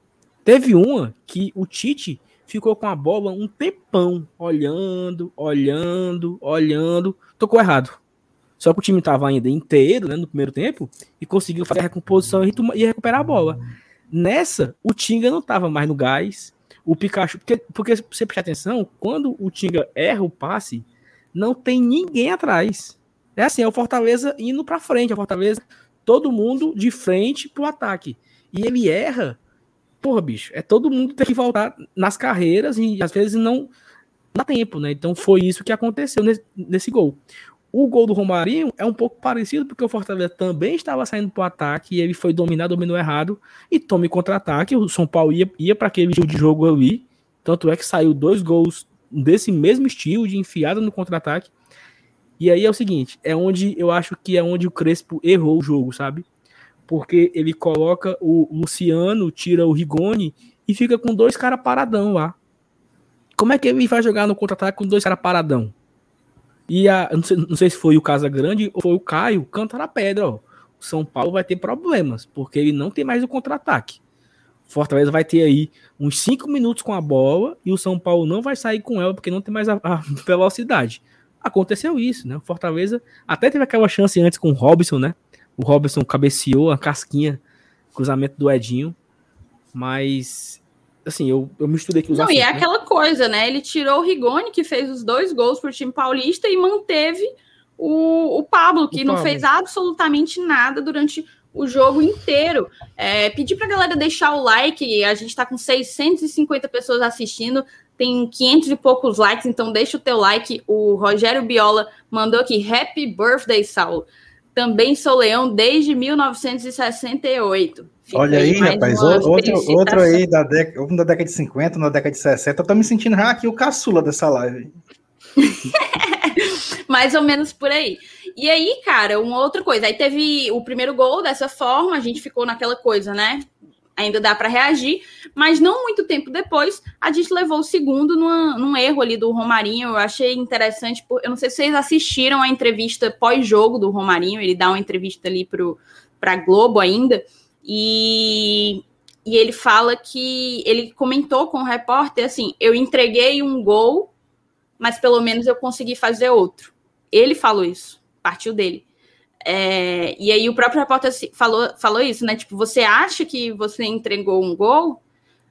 Speaker 3: Teve uma que o Tite ficou com a bola um tempão, olhando, olhando, olhando, tocou errado. Só que o time estava ainda inteiro, né, no primeiro tempo, e conseguiu fazer a recomposição e recuperar a bola. Nessa, o Tinga não estava mais no gás, o Pikachu, porque, porque você prestar atenção, quando o Tinga erra o passe, não tem ninguém atrás. É assim, é o Fortaleza indo para frente, é o Fortaleza, todo mundo de frente pro ataque. E ele erra porra, bicho, é todo mundo ter que voltar nas carreiras e às vezes não dá tempo, né? Então foi isso que aconteceu nesse, nesse gol. O gol do Romarinho é um pouco parecido, porque o Fortaleza também estava saindo para o ataque e ele foi dominar, dominou errado e tome contra-ataque. O São Paulo ia, ia para aquele de jogo ali. Tanto é que saiu dois gols desse mesmo estilo, de enfiada no contra-ataque. E aí é o seguinte: é onde eu acho que é onde o Crespo errou o jogo, sabe? Porque ele coloca o Luciano, tira o Rigoni e fica com dois caras paradão lá. Como é que ele vai jogar no contra-ataque com dois caras paradão? E a, não sei, não sei se foi o Casa Grande ou foi o Caio, canta na pedra, ó. O São Paulo vai ter problemas, porque ele não tem mais o contra-ataque. Fortaleza vai ter aí uns 5 minutos com a bola e o São Paulo não vai sair com ela porque não tem mais a, a *laughs* velocidade. Aconteceu isso, né? O Fortaleza até teve aquela chance antes com o Robson, né? O Robson cabeceou a casquinha, cruzamento do Edinho, mas assim, eu, eu misturei aqui
Speaker 1: os Não, assuntos, e é né? aquela coisa, né? Ele tirou o Rigoni, que fez os dois gols pro time paulista, e manteve o, o Pablo, que o não Pablo. fez absolutamente nada durante o jogo inteiro. É, pedir pra galera deixar o like, a gente tá com 650 pessoas assistindo, tem 500 e poucos likes, então deixa o teu like. O Rogério Biola mandou aqui, Happy Birthday, Saulo. Também sou leão desde 1968.
Speaker 2: Fica Olha aí, rapaz, outro, outro aí da década, um da década de 50, na década de 60. Eu tô me sentindo já aqui o caçula dessa live. *laughs*
Speaker 1: Mais ou menos por aí. E aí, cara, uma outra coisa. Aí teve o primeiro gol dessa forma, a gente ficou naquela coisa, né? Ainda dá para reagir, mas não muito tempo depois, a gente levou o segundo numa, num erro ali do Romarinho. Eu achei interessante, eu não sei se vocês assistiram a entrevista pós-jogo do Romarinho, ele dá uma entrevista ali para Globo ainda. E, e ele fala que ele comentou com o repórter assim: eu entreguei um gol, mas pelo menos eu consegui fazer outro. Ele falou isso, partiu dele. É, e aí o próprio repórter falou, falou isso, né? Tipo, você acha que você entregou um gol?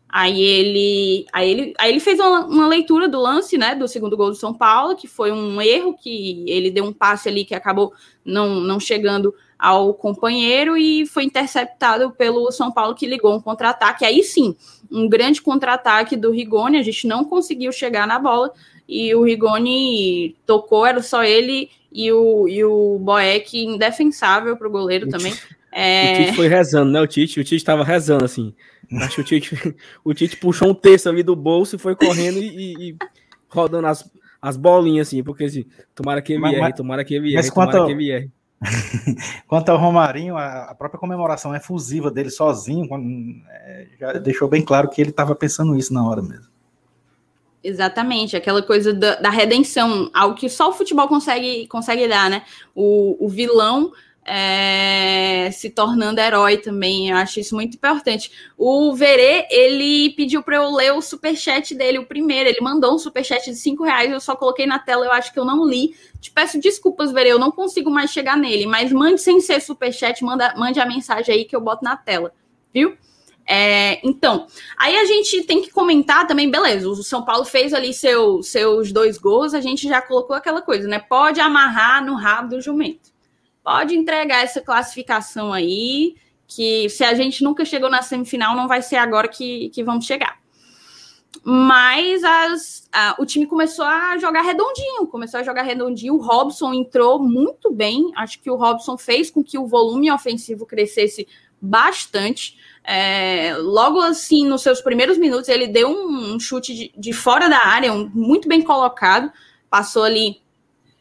Speaker 1: Aí ele, aí ele, aí ele fez uma, uma, leitura do lance, né, do segundo gol do São Paulo, que foi um erro que ele deu um passe ali que acabou não, não chegando ao companheiro e foi interceptado pelo São Paulo que ligou um contra-ataque. Aí sim, um grande contra-ataque do Rigoni, a gente não conseguiu chegar na bola e o Rigoni tocou, era só ele e o, e o Boeck indefensável para o goleiro também.
Speaker 3: É... O Tite foi rezando, né? O Tite, o Tite estava rezando assim. Acho que o Tite, *laughs* o Tite puxou um texto ali do bolso e foi correndo e, e rodando as, as bolinhas assim, porque assim, tomara que ele mas, erre, tomara que ele erre, tomara
Speaker 2: quanto,
Speaker 3: que ele erre. *laughs*
Speaker 2: Quanto ao Romarinho, a, a, própria comemoração efusiva dele sozinho quando, é, já deixou bem claro que ele estava pensando isso na hora mesmo.
Speaker 1: Exatamente, aquela coisa da, da, redenção, algo que só o futebol consegue, consegue dar, né? O, o vilão é, se tornando herói também. Eu acho isso muito importante. O Verê, ele pediu para eu ler o superchat dele, o primeiro. Ele mandou um superchat de cinco reais, eu só coloquei na tela, eu acho que eu não li. Te peço desculpas, Verê, eu não consigo mais chegar nele, mas mande sem ser superchat, manda, mande a mensagem aí que eu boto na tela, viu? É, então, aí a gente tem que comentar também, beleza, o São Paulo fez ali seu, seus dois gols, a gente já colocou aquela coisa, né? Pode amarrar no rabo do jumento pode entregar essa classificação aí, que se a gente nunca chegou na semifinal, não vai ser agora que, que vamos chegar. Mas as, a, o time começou a jogar redondinho, começou a jogar redondinho. O Robson entrou muito bem. Acho que o Robson fez com que o volume ofensivo crescesse bastante. É, logo assim, nos seus primeiros minutos, ele deu um, um chute de, de, fora da área, um, muito bem colocado. Passou ali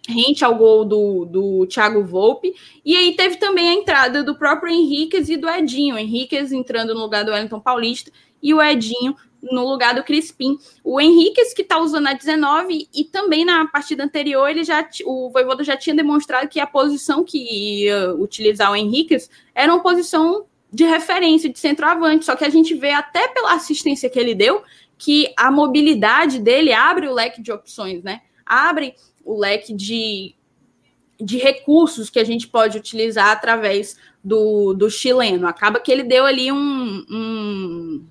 Speaker 1: rente ao gol do, do Thiago Volpe. E aí teve também a entrada do próprio Henriquez e do Edinho. Henriquez entrando no lugar do Wellington Paulista e o Edinho no lugar do Crispim. O Henriquez, que está usando a 19, e também na partida anterior, ele já o Voivoda já tinha demonstrado que a posição que ia utilizar o Henriquez era uma posição de referência, de centroavante. Só que a gente vê até pela assistência que ele deu que a mobilidade dele abre o leque de opções, né? Abre o leque de, de recursos que a gente pode utilizar através do, do chileno. Acaba que ele deu ali um, um,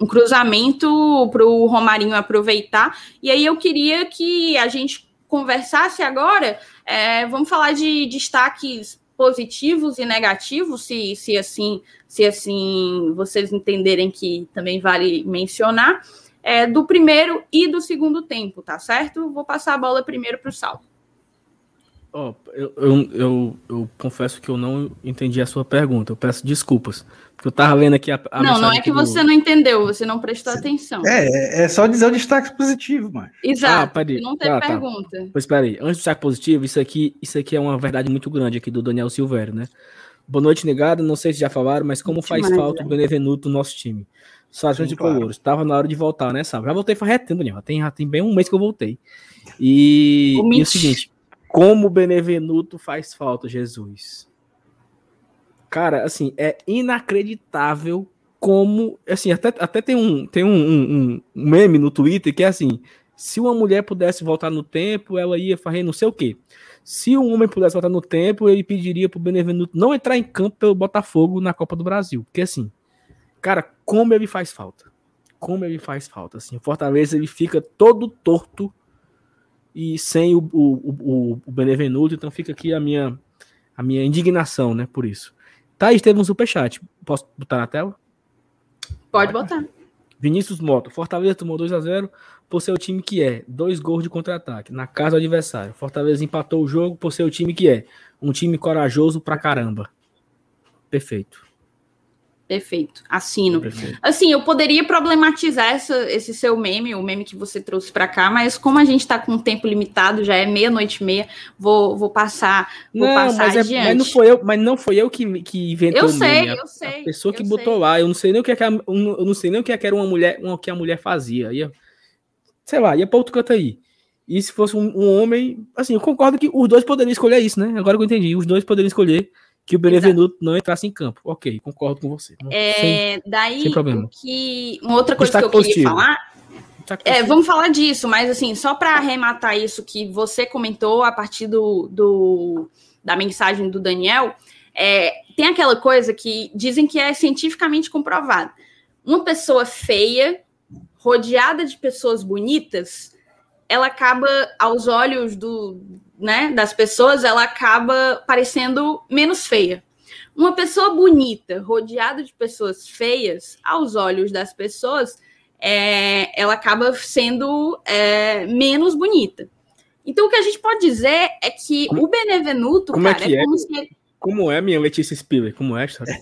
Speaker 1: um cruzamento para o Romarinho aproveitar. E aí eu queria que a gente conversasse agora. É, vamos falar de destaques positivos e negativos, se, se assim se assim vocês entenderem que também vale mencionar é, do primeiro e do segundo tempo, tá certo? Vou passar a bola primeiro para o Sal.
Speaker 3: Oh, eu, eu, eu, eu, confesso que eu não entendi a sua pergunta. Eu peço desculpas. Porque eu estava lendo aqui a,
Speaker 1: a Não, não é que do... você não entendeu, você não prestou atenção.
Speaker 2: É, é só dizer o destaque positivo, mano.
Speaker 1: Exato, ah, não tem ah, tá. pergunta.
Speaker 3: Tá. Pois espera aí, antes do destaque positivo, isso aqui, isso aqui é uma verdade muito grande aqui do Daniel Silveira, né? Boa noite, negado. Não sei se já falaram, mas como faz falta o Benevenuto no nosso time? Sargento de claro. Coloros. Tava na hora de voltar, né, sabe? Já voltei faz Daniel. Tem, já tem bem um mês que eu voltei. E, o, e o seguinte, como o Benevenuto faz falta, Jesus. Cara, assim, é inacreditável como, assim, até, até tem, um, tem um, um, um meme no Twitter que é assim, se uma mulher pudesse voltar no tempo, ela ia fazer não sei o quê. Se um homem pudesse voltar no tempo, ele pediria pro Benevenuto não entrar em campo pelo Botafogo na Copa do Brasil. Porque assim, cara, como ele faz falta. Como ele faz falta. Assim, o Fortaleza ele fica todo torto e sem o, o, o, o Benevenuto, então fica aqui a minha, a minha indignação, né, por isso. Thaís teve um superchat. Posso botar na tela?
Speaker 1: Pode botar.
Speaker 3: Vinícius Moto. Fortaleza tomou 2 a 0 por ser o time que é. Dois gols de contra-ataque na casa do adversário. Fortaleza empatou o jogo por ser o time que é. Um time corajoso pra caramba. Perfeito.
Speaker 1: Perfeito, assino. Perfeito. Assim, eu poderia problematizar essa, esse seu meme, o meme que você trouxe para cá, mas como a gente está com um tempo limitado, já é meia-noite e meia, vou, vou passar, vou
Speaker 3: não,
Speaker 1: passar
Speaker 3: mas, é, mas, não foi eu, mas não foi eu que, que inventou
Speaker 1: eu sei, meme. Eu sei,
Speaker 3: a pessoa que
Speaker 1: eu
Speaker 3: botou
Speaker 1: sei.
Speaker 3: lá, eu não sei nem o que, é que a, eu não sei nem o que, é que era uma mulher, o que a mulher fazia. Ia, sei lá, ia para outro canto aí. E se fosse um, um, homem, assim, eu concordo que os dois poderiam escolher isso, né? Agora que eu entendi, os dois poderiam escolher que o Benevenuto não entrasse em campo. Ok, concordo com você.
Speaker 1: É, sem, daí, sem problema. que uma outra coisa Destaque que eu queria positivo. falar. É, vamos falar disso, mas assim, só para arrematar isso que você comentou a partir do, do da mensagem do Daniel, é, tem aquela coisa que dizem que é cientificamente comprovado. Uma pessoa feia, rodeada de pessoas bonitas, ela acaba, aos olhos do, né, das pessoas, ela acaba parecendo menos feia. Uma pessoa bonita, rodeada de pessoas feias, aos olhos das pessoas, é, ela acaba sendo é, menos bonita. Então, o que a gente pode dizer é que como, o Benevenuto,
Speaker 3: como cara, é, que é, é como se. Como é, minha Letícia Spiller? Como é, história?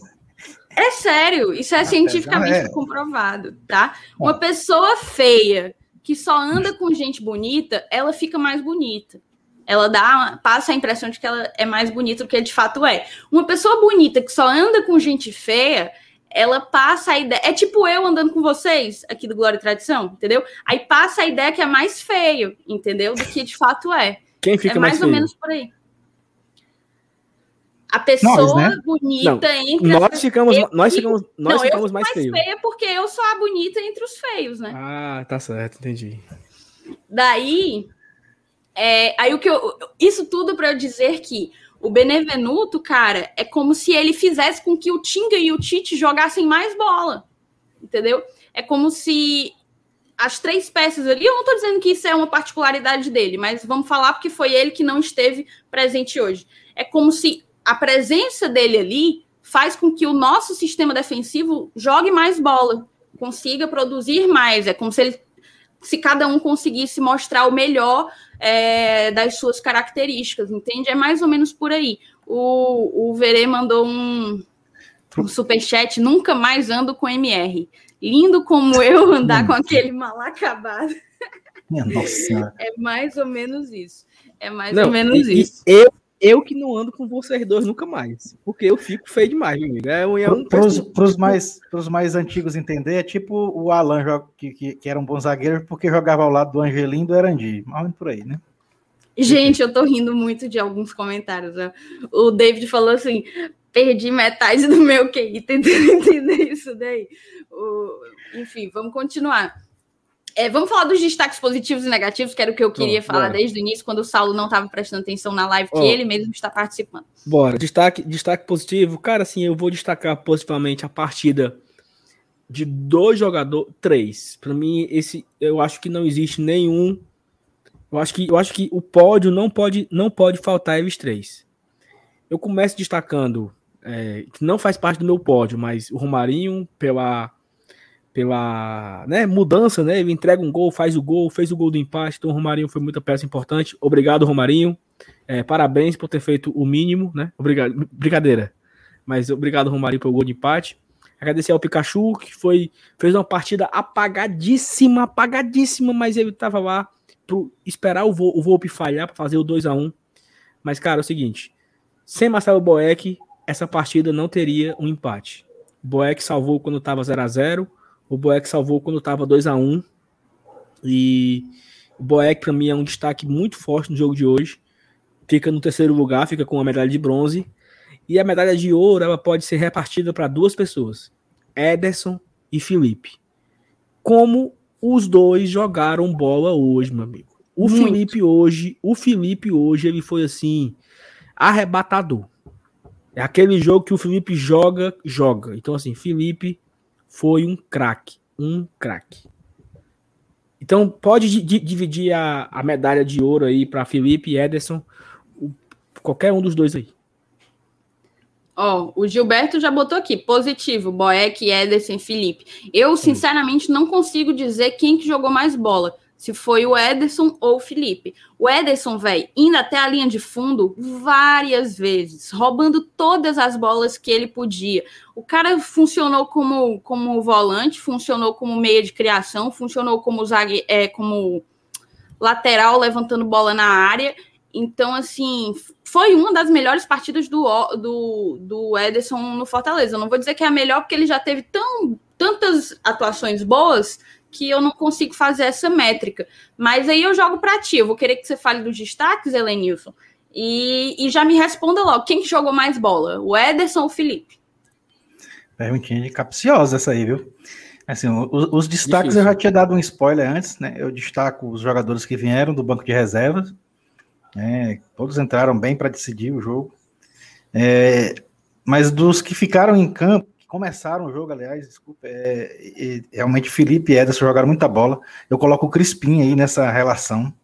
Speaker 1: É sério, isso é cientificamente é. comprovado, tá? Uma pessoa feia que só anda com gente bonita, ela fica mais bonita ela dá, passa a impressão de que ela é mais bonita do que de fato é. Uma pessoa bonita que só anda com gente feia, ela passa a ideia. É tipo eu andando com vocês aqui do Glória e Tradição, entendeu? Aí passa a ideia que é mais feio, entendeu? Do que de fato é.
Speaker 3: Quem fica
Speaker 1: é
Speaker 3: mais, mais
Speaker 1: ou menos por aí. A pessoa nós, né? bonita
Speaker 3: não, entre nós ficamos eu, nós ficamos nós não, ficamos mais, mais
Speaker 1: feia porque eu sou a bonita entre os feios, né?
Speaker 3: Ah, tá certo, entendi.
Speaker 1: Daí é, aí o que eu, isso tudo para eu dizer que o Benevenuto, cara, é como se ele fizesse com que o Tinga e o Tite jogassem mais bola. Entendeu? É como se as três peças ali, eu não estou dizendo que isso é uma particularidade dele, mas vamos falar porque foi ele que não esteve presente hoje. É como se a presença dele ali faz com que o nosso sistema defensivo jogue mais bola, consiga produzir mais. É como se ele se cada um conseguisse mostrar o melhor é, das suas características, entende? É mais ou menos por aí. O, o Verê mandou um, um superchat, nunca mais ando com MR. Lindo como eu andar com aquele mal acabado.
Speaker 2: Minha nossa.
Speaker 1: É mais ou menos isso. É mais Não, ou menos
Speaker 3: e,
Speaker 1: isso.
Speaker 3: E eu eu que não ando com vocês dois nunca mais. Porque eu fico feio demais, meu amigo. É,
Speaker 2: é um pros, pros, mais, pros mais antigos entender, é tipo o Alan, que, que, que, era um bom zagueiro, porque jogava ao lado do Angelim do Erandi. Mal por aí, né?
Speaker 1: Gente, eu tô rindo muito de alguns comentários. Né? O David falou assim: perdi metade do meu QI tentando *laughs* entender isso daí. O... Enfim, vamos continuar. É, vamos falar dos destaques positivos e negativos, que era o que eu queria oh, falar bora. desde o início, quando o Saulo não estava prestando atenção na live, que oh. ele mesmo está participando.
Speaker 3: Bora, destaque, destaque positivo. Cara, assim, eu vou destacar positivamente a partida de dois jogadores, três. Para mim, esse eu acho que não existe nenhum. Eu acho que, eu acho que o pódio não pode, não pode faltar eles três. Eu começo destacando, é, que não faz parte do meu pódio, mas o Romarinho pela pela né, mudança, né? Ele entrega um gol, faz o gol, fez o gol do empate. Então o Romarinho foi muita peça importante. Obrigado, Romarinho. É, parabéns por ter feito o mínimo, né? Obrigado, brincadeira. Mas obrigado, Romarinho, pelo gol de empate. Agradecer ao Pikachu, que foi fez uma partida apagadíssima, apagadíssima, mas ele estava lá para esperar o, Vol, o Volpe falhar para fazer o 2 a 1 Mas, cara, é o seguinte: sem Marcelo Boeck, essa partida não teria um empate. Boeck salvou quando estava 0 a 0 o Boeck salvou quando estava 2 a 1 E o Boeck, para mim, é um destaque muito forte no jogo de hoje. Fica no terceiro lugar, fica com a medalha de bronze. E a medalha de ouro ela pode ser repartida para duas pessoas: Ederson e Felipe. Como os dois jogaram bola hoje, meu amigo. O Muito. Felipe hoje, o Felipe hoje, ele foi assim, arrebatador. É aquele jogo que o Felipe joga, joga. Então, assim, Felipe foi um craque. Um craque. Então, pode dividir a, a medalha de ouro aí para Felipe e Ederson, o, qualquer um dos dois aí.
Speaker 1: Ó, oh, o Gilberto já botou aqui, positivo, Boeck, Ederson, Felipe. Eu, sinceramente, não consigo dizer quem que jogou mais bola se foi o Ederson ou o Felipe. O Ederson, velho, indo até a linha de fundo várias vezes, roubando todas as bolas que ele podia. O cara funcionou como, como volante, funcionou como meia de criação, funcionou como zague, é, como lateral, levantando bola na área. Então, assim, foi uma das melhores partidas do, do, do Ederson no Fortaleza. Eu não vou dizer que é a melhor, porque ele já teve tão, tantas atuações boas que eu não consigo fazer essa métrica. Mas aí eu jogo para ti. Eu vou querer que você fale dos destaques, Helenilson, e, e já me responda logo. Quem que jogou mais bola? O Ederson ou o Felipe?
Speaker 2: Perguntinha capciosa essa aí, viu? Assim, os, os destaques Difícil. eu já tinha dado um spoiler antes, né? Eu destaco os jogadores que vieram do banco de reservas. Né? Todos entraram bem para decidir o jogo. É, mas dos que ficaram em campo, começaram o jogo, aliás, desculpa, é, é, realmente Felipe e Ederson jogaram muita bola. Eu coloco o Crispim aí nessa relação,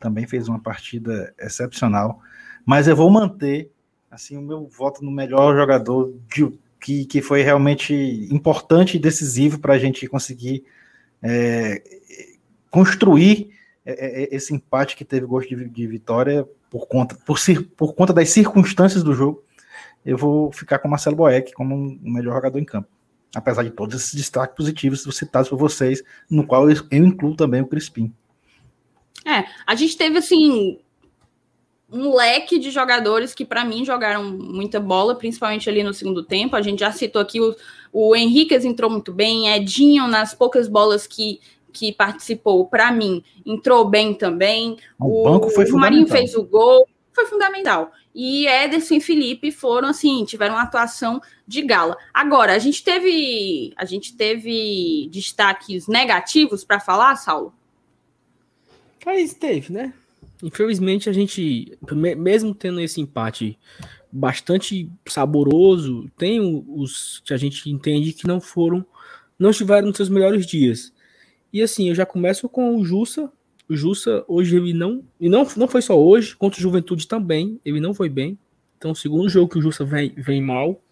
Speaker 2: também fez uma partida excepcional, mas eu vou manter assim o meu voto no melhor jogador de, que, que foi realmente importante e decisivo para a gente conseguir é, construir é, é, esse empate que teve gosto de, de vitória por conta, por, por conta das circunstâncias do jogo eu vou ficar com o Marcelo Boeck como o um melhor jogador em campo. Apesar de todos esses destaques positivos citados por vocês, no qual eu, eu incluo também o Crispim.
Speaker 1: É, a gente teve assim um leque de jogadores que, para mim, jogaram muita bola, principalmente ali no segundo tempo. A gente já citou aqui o, o Henriquez entrou muito bem, Edinho, nas poucas bolas que, que participou, para mim, entrou bem também.
Speaker 2: O, o banco foi
Speaker 1: o Marinho fez o gol, foi fundamental e Ederson e Felipe foram assim, tiveram uma atuação de gala. Agora, a gente teve a gente teve destaques negativos para falar, Saulo?
Speaker 3: Mas teve, né? Infelizmente a gente, mesmo tendo esse empate bastante saboroso, tem os que a gente entende que não foram, não estiveram nos seus melhores dias. E assim, eu já começo com o Jussa, o Jussa hoje ele não. E não, não foi só hoje, contra o Juventude também, ele não foi bem. Então, segundo jogo que o Jussa vem, vem mal.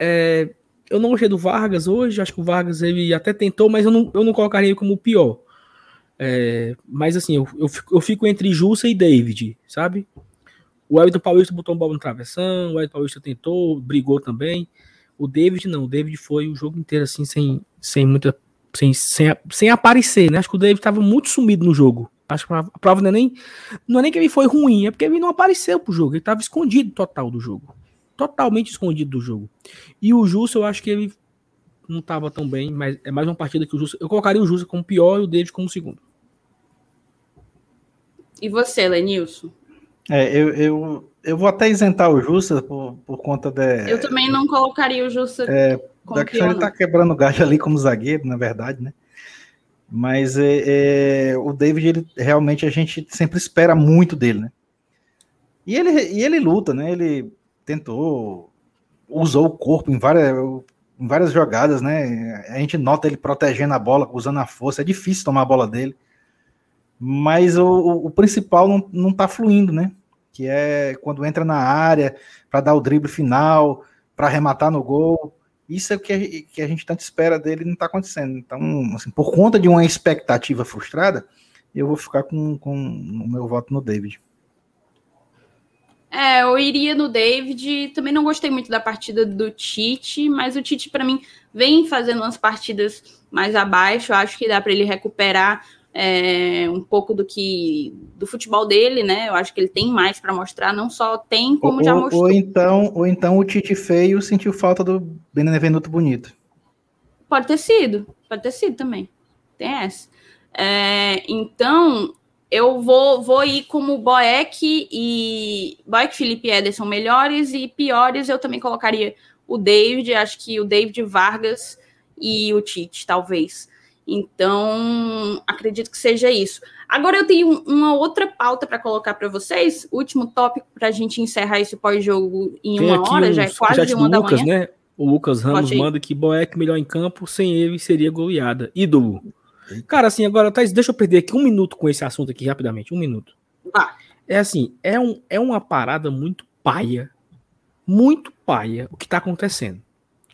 Speaker 3: É, eu não gostei do Vargas hoje, acho que o Vargas ele até tentou, mas eu não, eu não colocaria como o pior. É, mas assim, eu, eu, fico, eu fico entre Jussa e David, sabe? O Elton Paulista botou um bola no travessão, o Elton Paulista tentou, brigou também. O David não, o David foi o jogo inteiro assim, sem, sem muita sem, sem, sem aparecer, né? Acho que o David estava muito sumido no jogo. Acho que a prova não é nem não é nem que ele foi ruim, é porque ele não apareceu pro jogo. Ele estava escondido total do jogo. Totalmente escondido do jogo. E o Justo, eu acho que ele não estava tão bem, mas é mais uma partida que o Justo. Eu colocaria o Justo como pior e o David como segundo.
Speaker 1: E você, Lenilson?
Speaker 2: É, eu, eu, eu vou até isentar o Justa por, por conta de.
Speaker 1: Eu também não colocaria o Justa.
Speaker 2: É, da questão ele tá quebrando galho ali como zagueiro, na verdade, né? Mas é, é, o David, ele, realmente a gente sempre espera muito dele, né? E ele, e ele luta, né? Ele tentou, usou o corpo em várias, em várias jogadas, né? A gente nota ele protegendo a bola, usando a força. É difícil tomar a bola dele. Mas o, o principal não, não tá fluindo, né? Que é quando entra na área para dar o drible final, para arrematar no gol. Isso é o que a, que a gente tanto espera dele não está acontecendo. Então, assim, por conta de uma expectativa frustrada, eu vou ficar com, com o meu voto no David.
Speaker 1: É, eu iria no David. Também não gostei muito da partida do Tite, mas o Tite, para mim, vem fazendo umas partidas mais abaixo. Eu acho que dá para ele recuperar é, um pouco do que do futebol dele, né? Eu acho que ele tem mais para mostrar, não só tem, como ou, já mostrou.
Speaker 2: Ou então, ou então o Tite feio sentiu falta do Benevenuto bonito.
Speaker 1: Pode ter sido, pode ter sido também. Tem essa. É, então, eu vou, vou ir como Boeck e Boeck, Felipe e Ederson melhores e piores eu também colocaria o David, acho que o David Vargas e o Tite, talvez. Então, acredito que seja isso. Agora eu tenho uma outra pauta para colocar para vocês, último tópico para a gente encerrar esse pós-jogo em Tem uma hora, já é quase uma da
Speaker 3: Lucas, manhã. Né? O Lucas Ramos manda que Boeck melhor em campo, sem ele seria goleada. Ídolo. Cara, assim, agora, Thais, deixa eu perder aqui um minuto com esse assunto aqui, rapidamente. Um minuto. Ah. É assim, é, um, é uma parada muito paia. Muito paia o que tá acontecendo.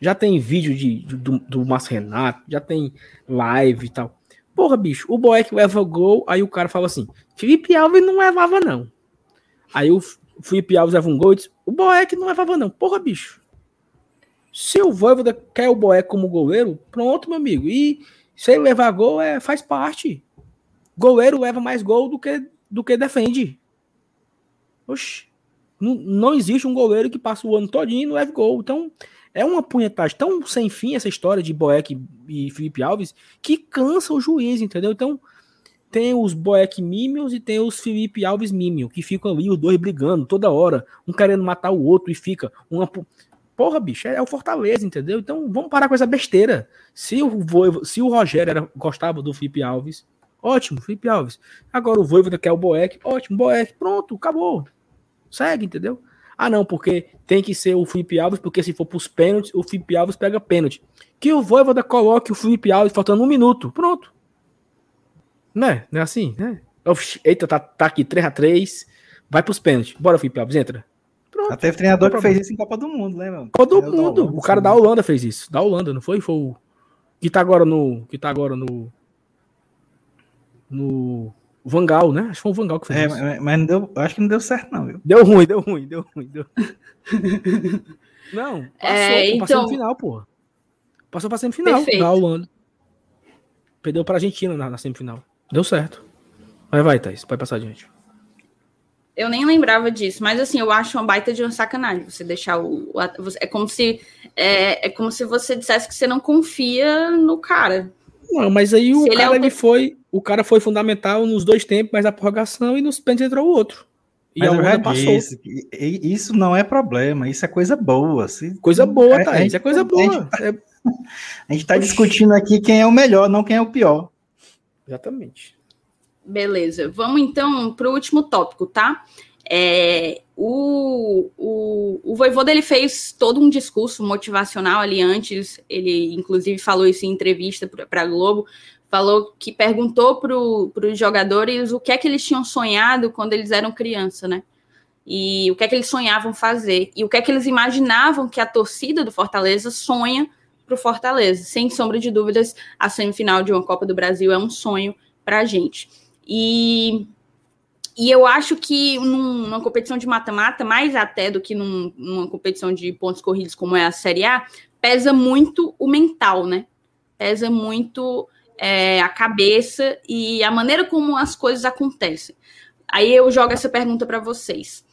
Speaker 3: Já tem vídeo de, de do, do Márcio Renato, já tem live e tal. Porra, bicho, o Boeck leva gol, aí o cara fala assim: Felipe Alves não levava, não. Aí o Felipe Alves leva um gol e diz: o Boeck não levava, não. Porra, bicho. Se o Voivoda quer o Boeck como goleiro, pronto, meu amigo. E se ele levar gol, é, faz parte. Goleiro leva mais gol do que, do que defende. Oxi. Não, não existe um goleiro que passa o ano todinho e não leve gol. Então, é uma punhetagem tão sem fim essa história de Boeck e Felipe Alves que cansa o juiz, entendeu? Então, tem os Boeck Mímios e tem os Felipe Alves Mímio, que ficam ali os dois brigando toda hora, um querendo matar o outro e fica uma Porra, bicho, é, o Fortaleza, entendeu? Então vamos parar com essa besteira. Se o Voivo, se o Rogério era, gostava do Felipe Alves, ótimo, Felipe Alves. Agora o Voivoda quer o Boeck, ótimo, Boeck, pronto, acabou. Segue, entendeu? Ah, não, porque tem que ser o Felipe Alves, porque se for pros pênaltis, o Felipe Alves pega pênalti. Que o Voivoda coloque o Felipe Alves faltando um minuto. Pronto. Né? Não é assim, né? Eita, tá, tá aqui 3x3. Vai pros pênaltis. Bora, Felipe Alves, entra.
Speaker 2: Pronto. Até teve treinador que fez isso em Copa do Mundo, né, mano?
Speaker 3: Copa do Mundo. Holanda, o cara da Holanda fez isso. Da Holanda, não foi? Foi o. Que tá agora no. Que tá agora no. No. Vangal, né? Acho que foi o Vangal que fez
Speaker 2: é,
Speaker 3: isso.
Speaker 2: Mas, mas não deu, acho que não deu certo, não, viu?
Speaker 3: Deu ruim, deu ruim, deu ruim. Deu... *laughs* não, passou,
Speaker 1: é, então... passou
Speaker 3: no final, porra. Passou pra semifinal Perfeito. da Holanda. Perdeu pra Argentina na, na semifinal. Deu certo. Mas vai, Thaís, pode passar adiante.
Speaker 1: Eu nem lembrava disso, mas assim, eu acho uma baita de uma sacanagem você deixar o. o é como se é, é, como se você dissesse que você não confia no cara.
Speaker 3: Não, mas aí o cara ele, é ele foi. O cara foi fundamental nos dois tempos, mas a prorrogação e nos pênaltis entrou o outro.
Speaker 2: E mas a passou. Disse, isso não é problema, isso é coisa boa. Se,
Speaker 3: coisa boa, tá? Isso é coisa boa.
Speaker 2: A gente, *laughs* a gente tá discutindo aqui quem é o melhor, não quem é o pior.
Speaker 3: Exatamente.
Speaker 1: Beleza, vamos então para o último tópico, tá? É, o, o, o Voivoda ele fez todo um discurso motivacional ali antes, ele inclusive falou isso em entrevista para a Globo, falou que perguntou para os jogadores o que é que eles tinham sonhado quando eles eram criança, né? E o que é que eles sonhavam fazer, e o que é que eles imaginavam que a torcida do Fortaleza sonha para o Fortaleza. Sem sombra de dúvidas, a semifinal de uma Copa do Brasil é um sonho para a gente. E, e eu acho que num, numa competição de mata-mata, mais até do que num, numa competição de pontos corridos como é a Série A, pesa muito o mental, né? Pesa muito é, a cabeça e a maneira como as coisas acontecem. Aí eu jogo essa pergunta para vocês.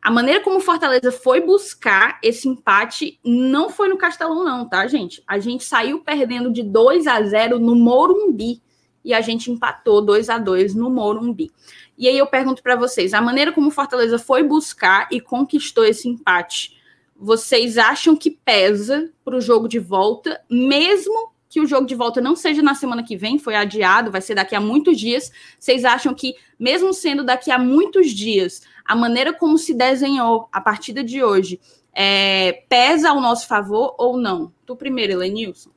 Speaker 1: A maneira como o Fortaleza foi buscar esse empate não foi no Castelão, não, tá, gente? A gente saiu perdendo de 2 a 0 no Morumbi e a gente empatou 2 a 2 no Morumbi. E aí eu pergunto para vocês, a maneira como o Fortaleza foi buscar e conquistou esse empate, vocês acham que pesa para o jogo de volta, mesmo que o jogo de volta não seja na semana que vem, foi adiado, vai ser daqui a muitos dias. Vocês acham que, mesmo sendo daqui a muitos dias, a maneira como se desenhou a partida de hoje é, pesa ao nosso favor ou não? Tu primeiro, Elenilson.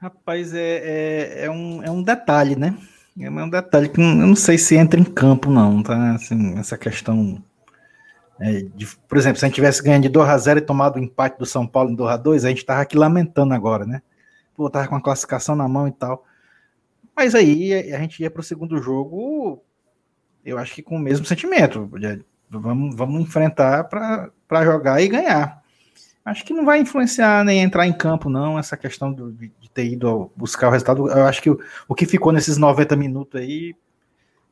Speaker 2: Rapaz, é, é, é, um, é um detalhe, né? É um detalhe que eu não sei se entra em campo, não, tá? Assim, essa questão. É, de, por exemplo, se a gente tivesse ganho de 2 a 0 e tomado o empate do São Paulo em 2 a 2 a gente tava aqui lamentando agora, né? Pô, tava com a classificação na mão e tal. Mas aí a gente ia para o segundo jogo, eu acho que com o mesmo sentimento. Vamos, vamos enfrentar para jogar e ganhar. Acho que não vai influenciar nem entrar em campo, não, essa questão do, de, de, ter ido buscar o resultado. Eu acho que o, o que ficou nesses 90 minutos aí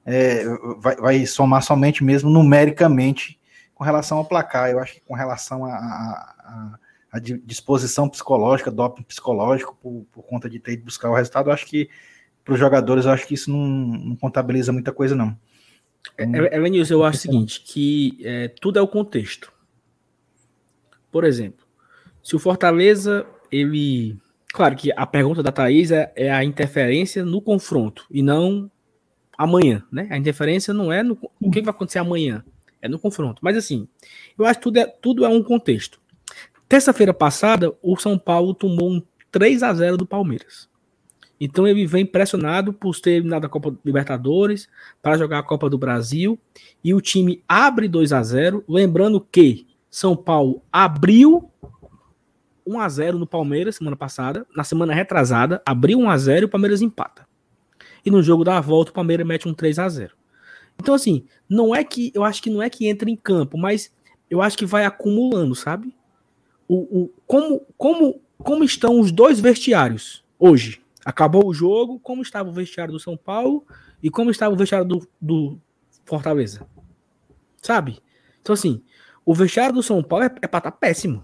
Speaker 2: é, vai, vai, somar somente mesmo numericamente com relação ao placar. Eu acho que com relação a, a, a, a disposição psicológica, doping psicológico por, por conta de ter ido buscar o resultado, eu acho que para os jogadores, eu acho que isso não, não contabiliza muita coisa, não.
Speaker 3: Elenilson, eu acho o seguinte, que é, tudo é o contexto. Por exemplo, se o Fortaleza, ele... Claro que a pergunta da Thaís é, é a interferência no confronto, e não amanhã, né? A interferência não é no o que vai acontecer amanhã, é no confronto. Mas assim, eu acho que tudo é, tudo é um contexto. Terça-feira passada, o São Paulo tomou um 3 a 0 do Palmeiras. Então ele vem pressionado por ter eliminado a Copa Libertadores para jogar a Copa do Brasil e o time abre 2 a 0, lembrando que São Paulo abriu 1 a 0 no Palmeiras semana passada, na semana retrasada, abriu 1 a 0 e o Palmeiras empata. E no jogo da volta o Palmeiras mete um 3 a 0. Então assim, não é que eu acho que não é que entra em campo, mas eu acho que vai acumulando, sabe? O, o como como como estão os dois vestiários hoje? Acabou o jogo, como estava o vestiário do São Paulo e como estava o vestiário do, do Fortaleza. Sabe? Então, assim, o vestiário do São Paulo é, é pra estar tá péssimo.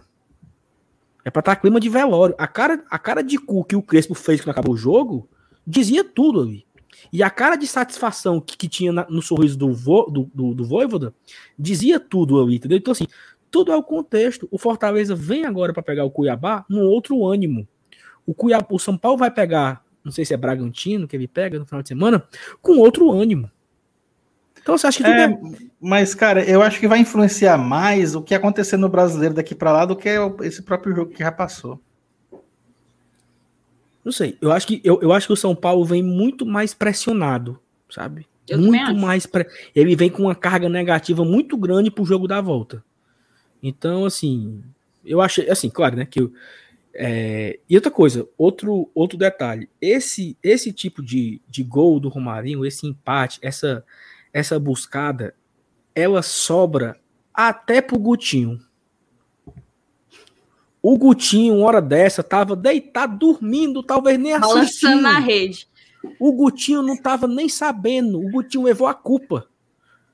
Speaker 3: É pra estar tá clima de velório. A cara, a cara de cu que o Crespo fez quando acabou o jogo dizia tudo ali. E a cara de satisfação que, que tinha na, no sorriso do, vo, do, do, do Voivoda dizia tudo ali, entendeu? Então, assim, tudo é o contexto. O Fortaleza vem agora para pegar o Cuiabá num outro ânimo. O, Cuiabá, o São Paulo vai pegar, não sei se é Bragantino que ele pega no final de semana, com outro ânimo.
Speaker 2: Então você acha que é, é... Mas, cara, eu acho que vai influenciar mais o que acontecer no brasileiro daqui para lá do que esse próprio jogo que já passou.
Speaker 3: Não sei. Eu acho que, eu, eu acho que o São Paulo vem muito mais pressionado, sabe? Eu muito mais. Pre... Ele vem com uma carga negativa muito grande pro jogo da volta. Então, assim, eu achei, assim, claro, né, que eu, é, e outra coisa, outro, outro detalhe, esse esse tipo de, de gol do Romarinho, esse empate, essa essa buscada, ela sobra até pro Gutinho. O Gutinho, uma hora dessa, tava deitado, dormindo, talvez nem assistindo. Balançando
Speaker 1: na rede.
Speaker 3: O Gutinho não tava nem sabendo, o Gutinho levou a culpa.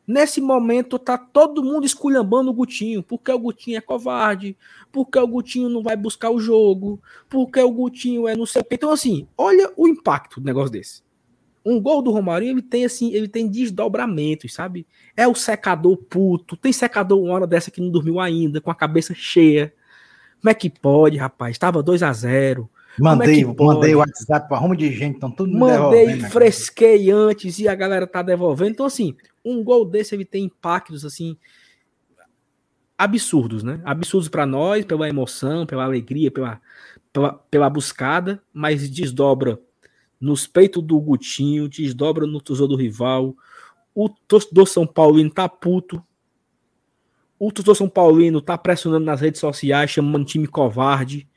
Speaker 3: Nesse momento tá todo mundo esculhambando o Gutinho, porque o Gutinho é covarde, porque o Gutinho não vai buscar o jogo, porque o Gutinho é não sei o que. Então assim, olha o impacto do negócio desse. Um gol do Romarinho, ele tem assim, ele tem desdobramentos, sabe? É o secador puto, tem secador uma hora dessa que não dormiu ainda, com a cabeça cheia. Como é que pode, rapaz? Tava 2 a 0
Speaker 2: Mandei, é mandei o WhatsApp para rumo de gente, então tudo
Speaker 3: Mandei, fresquei antes e a galera tá devolvendo. Então, assim, um gol desse ele tem impactos assim absurdos, né? Absurdos para nós, pela emoção, pela alegria, pela, pela, pela buscada, mas desdobra nos peitos do Gutinho, desdobra no tesouro do rival. O torcedor São Paulino tá puto. O torcedor São Paulino tá pressionando nas redes sociais, chamando time covarde.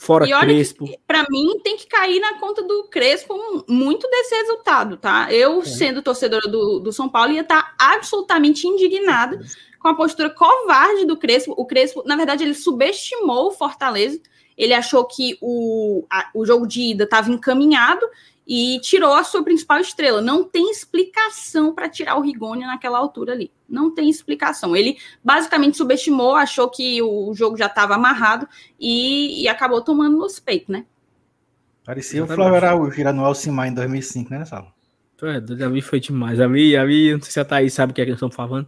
Speaker 3: Fora e olha Crespo.
Speaker 1: Para mim, tem que cair na conta do Crespo muito desse resultado, tá? Eu, é. sendo torcedora do, do São Paulo, ia estar tá absolutamente indignada com a postura covarde do Crespo. O Crespo, na verdade, ele subestimou o Fortaleza. Ele achou que o, a, o jogo de ida estava encaminhado e tirou a sua principal estrela. Não tem explicação para tirar o Rigoni naquela altura ali. Não tem explicação. Ele basicamente subestimou, achou que o jogo já estava amarrado e, e, acabou tomando nos peitos, né?
Speaker 2: Parecia o Flávio Araújo girando no Alcimar em 2005, né, Sala?
Speaker 3: É, Davi foi demais. A mim, a mim, não sei se a Thaís sabe o que é que nós estamos falando,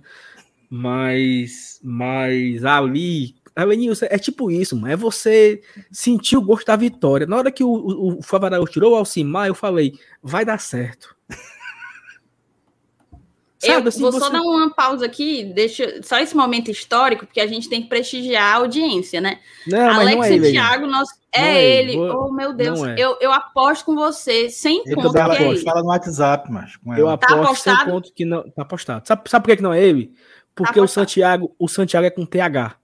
Speaker 3: mas, mas ali Alenilson, é tipo isso, mano. É você sentir o gosto da vitória. Na hora que o, o, o Favaral tirou o Alcimar, eu falei, vai dar certo. *laughs*
Speaker 1: Sabe, eu assim, vou você... só dar uma pausa aqui, deixa só esse momento histórico, porque a gente tem que prestigiar a audiência, né?
Speaker 3: Não, Alex não é ele,
Speaker 1: Thiago, nós... é, é ele. Vou... Oh, meu Deus, é. eu, eu aposto com você, sem
Speaker 2: eu ponto que é ele. Fala no WhatsApp, mas
Speaker 3: Eu tá aposto sem ponto que não. Tá apostado. Sabe, sabe por que, que não é ele? Porque tá o Santiago, o Santiago é com TH.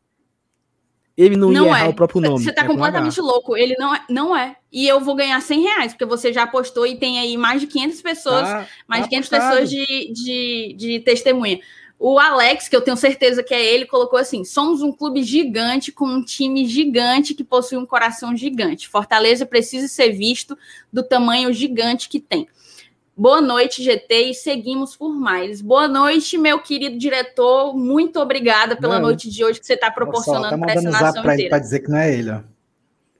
Speaker 3: Ele não, não ia errar é. o próprio nome.
Speaker 1: Você tá é completamente louco. Ele não é, não é. E eu vou ganhar 100 reais, porque você já apostou e tem aí mais de 500 pessoas, tá, mais de 500 apostado. pessoas de, de, de testemunha. O Alex, que eu tenho certeza que é ele, colocou assim: somos um clube gigante com um time gigante que possui um coração gigante. Fortaleza precisa ser visto do tamanho gigante que tem. Boa noite, GT, e seguimos por mais. Boa noite, meu querido diretor. Muito obrigada pela não. noite de hoje que você está proporcionando tá para essa nação inteira.
Speaker 2: Para dizer que não é ele, ó.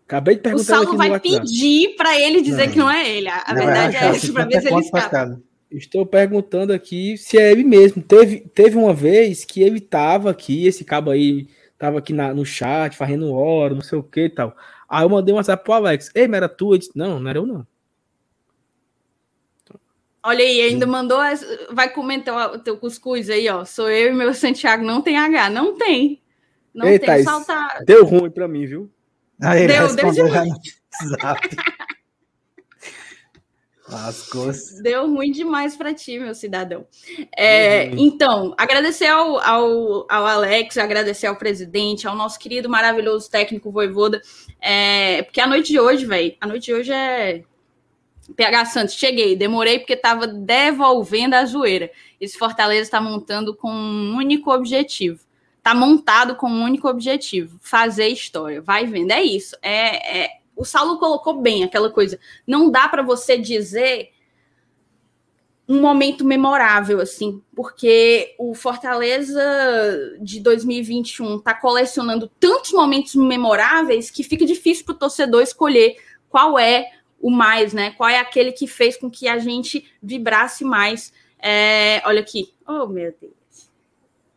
Speaker 3: Acabei de perguntar.
Speaker 1: O Saulo vai pedir para ele dizer não. que não é ele. A não, verdade é essa, para ver se ele escapa.
Speaker 3: Estou perguntando aqui se é ele mesmo. Teve, teve uma vez que ele estava aqui, esse cabo aí estava aqui na, no chat, fazendo hora, não sei o que e tal. Aí eu mandei um WhatsApp pro Alex. Ei, mas era tu? Ele disse, não, não era eu não.
Speaker 1: Olha aí, ainda mandou. Vai comentar o teu cuscuz aí, ó. Sou eu e meu Santiago. Não tem H. Não tem. Não
Speaker 3: Ei, tem. Saltar. Deu ruim para mim, viu?
Speaker 1: Aí, deu, deu demais. *laughs* Deu ruim demais para ti, meu cidadão. É, então, agradecer ao, ao, ao, Alex, agradecer ao presidente, ao nosso querido, maravilhoso técnico Voivoda, é, porque a noite de hoje, velho, a noite de hoje é PH Santos, cheguei, demorei porque estava devolvendo a zoeira. Esse Fortaleza está montando com um único objetivo. Está montado com um único objetivo: fazer história. Vai vendo. É isso. É, é... O Saulo colocou bem aquela coisa. Não dá para você dizer um momento memorável, assim, porque o Fortaleza de 2021 está colecionando tantos momentos memoráveis que fica difícil para o torcedor escolher qual é o mais, né? Qual é aquele que fez com que a gente vibrasse mais? É, olha aqui. Oh, meu Deus.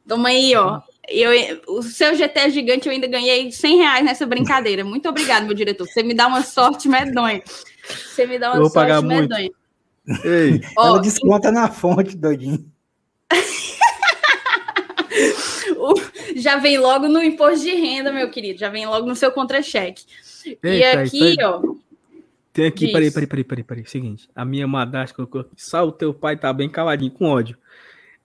Speaker 1: Toma aí, ó. Eu, o seu GT gigante eu ainda ganhei 100 reais nessa brincadeira. Muito obrigado, meu diretor. Você me dá uma sorte medonha. Você me dá uma
Speaker 3: eu vou
Speaker 1: sorte
Speaker 3: pagar medonha.
Speaker 2: Muito. Ei, ó, ela desconta na fonte, doidinho. *laughs*
Speaker 1: já vem logo no imposto de renda, meu querido. Já vem logo no seu contra-cheque. E aqui, ó,
Speaker 3: tem aqui, peraí, peraí, peraí, peraí, peraí. Seguinte, a minha madrasta colocou aqui. Só o teu pai tá bem caladinho, com ódio.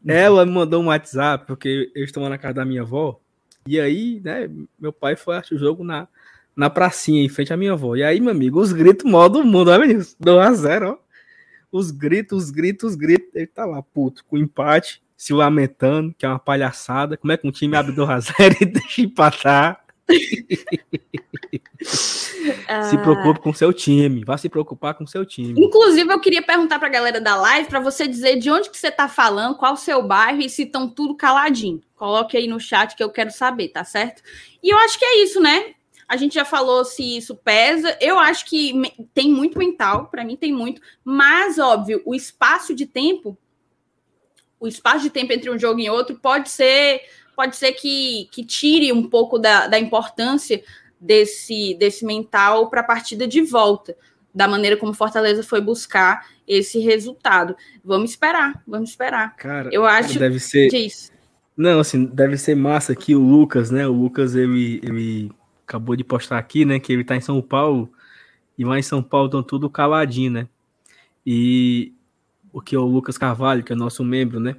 Speaker 3: Uhum. Ela me mandou um WhatsApp, porque eu estou na casa da minha avó. E aí, né, meu pai foi assistir o jogo na, na pracinha, em frente à minha avó. E aí, meu amigo, os gritos modo mundo, ó, menino? 2x0, ó. Os gritos, os gritos, os gritos. Ele tá lá, puto, com empate, se lamentando, que é uma palhaçada. Como é que um time abre 2x0 e *laughs* deixa empatar? Se preocupe com seu time, vá se preocupar com seu time.
Speaker 1: Inclusive, eu queria perguntar para a galera da live para você dizer de onde que você está falando, qual o seu bairro e se estão tudo caladinho. Coloque aí no chat que eu quero saber, tá certo? E eu acho que é isso, né? A gente já falou se isso pesa. Eu acho que tem muito mental, para mim tem muito, mas óbvio, o espaço de tempo, o espaço de tempo entre um jogo e outro pode ser pode ser que, que tire um pouco da, da importância desse, desse mental para a partida de volta, da maneira como Fortaleza foi buscar esse resultado. Vamos esperar, vamos esperar.
Speaker 3: Cara, eu acho deve ser. Diz. Não, assim, deve ser massa que o Lucas, né? O Lucas, ele, ele acabou de postar aqui, né? Que ele tá em São Paulo e lá em São Paulo estão tudo caladinho, né? E o que é o Lucas Carvalho, que é nosso membro, né?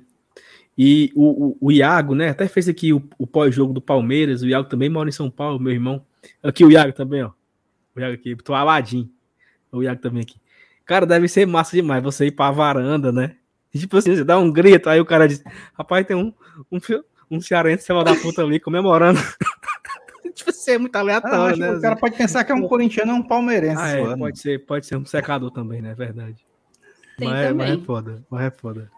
Speaker 3: E o, o, o Iago, né? Até fez aqui o, o pós-jogo do Palmeiras. O Iago também mora em São Paulo, meu irmão. Aqui o Iago também, ó. O Iago aqui, tô aladinho. O Iago também aqui. Cara, deve ser massa demais você ir pra varanda, né? E, tipo assim, você dá um grito, aí o cara diz: Rapaz, tem um, um, um cearense, sei lá da puta ali, comemorando. *laughs* tipo assim, é muito aleatório, ah, né?
Speaker 2: O cara pode pensar que é um corintiano ou um palmeirense. Ah,
Speaker 3: é, pode ser, pode ser um secador também, né? Verdade. Tem mas, também. mas é foda, mas é foda.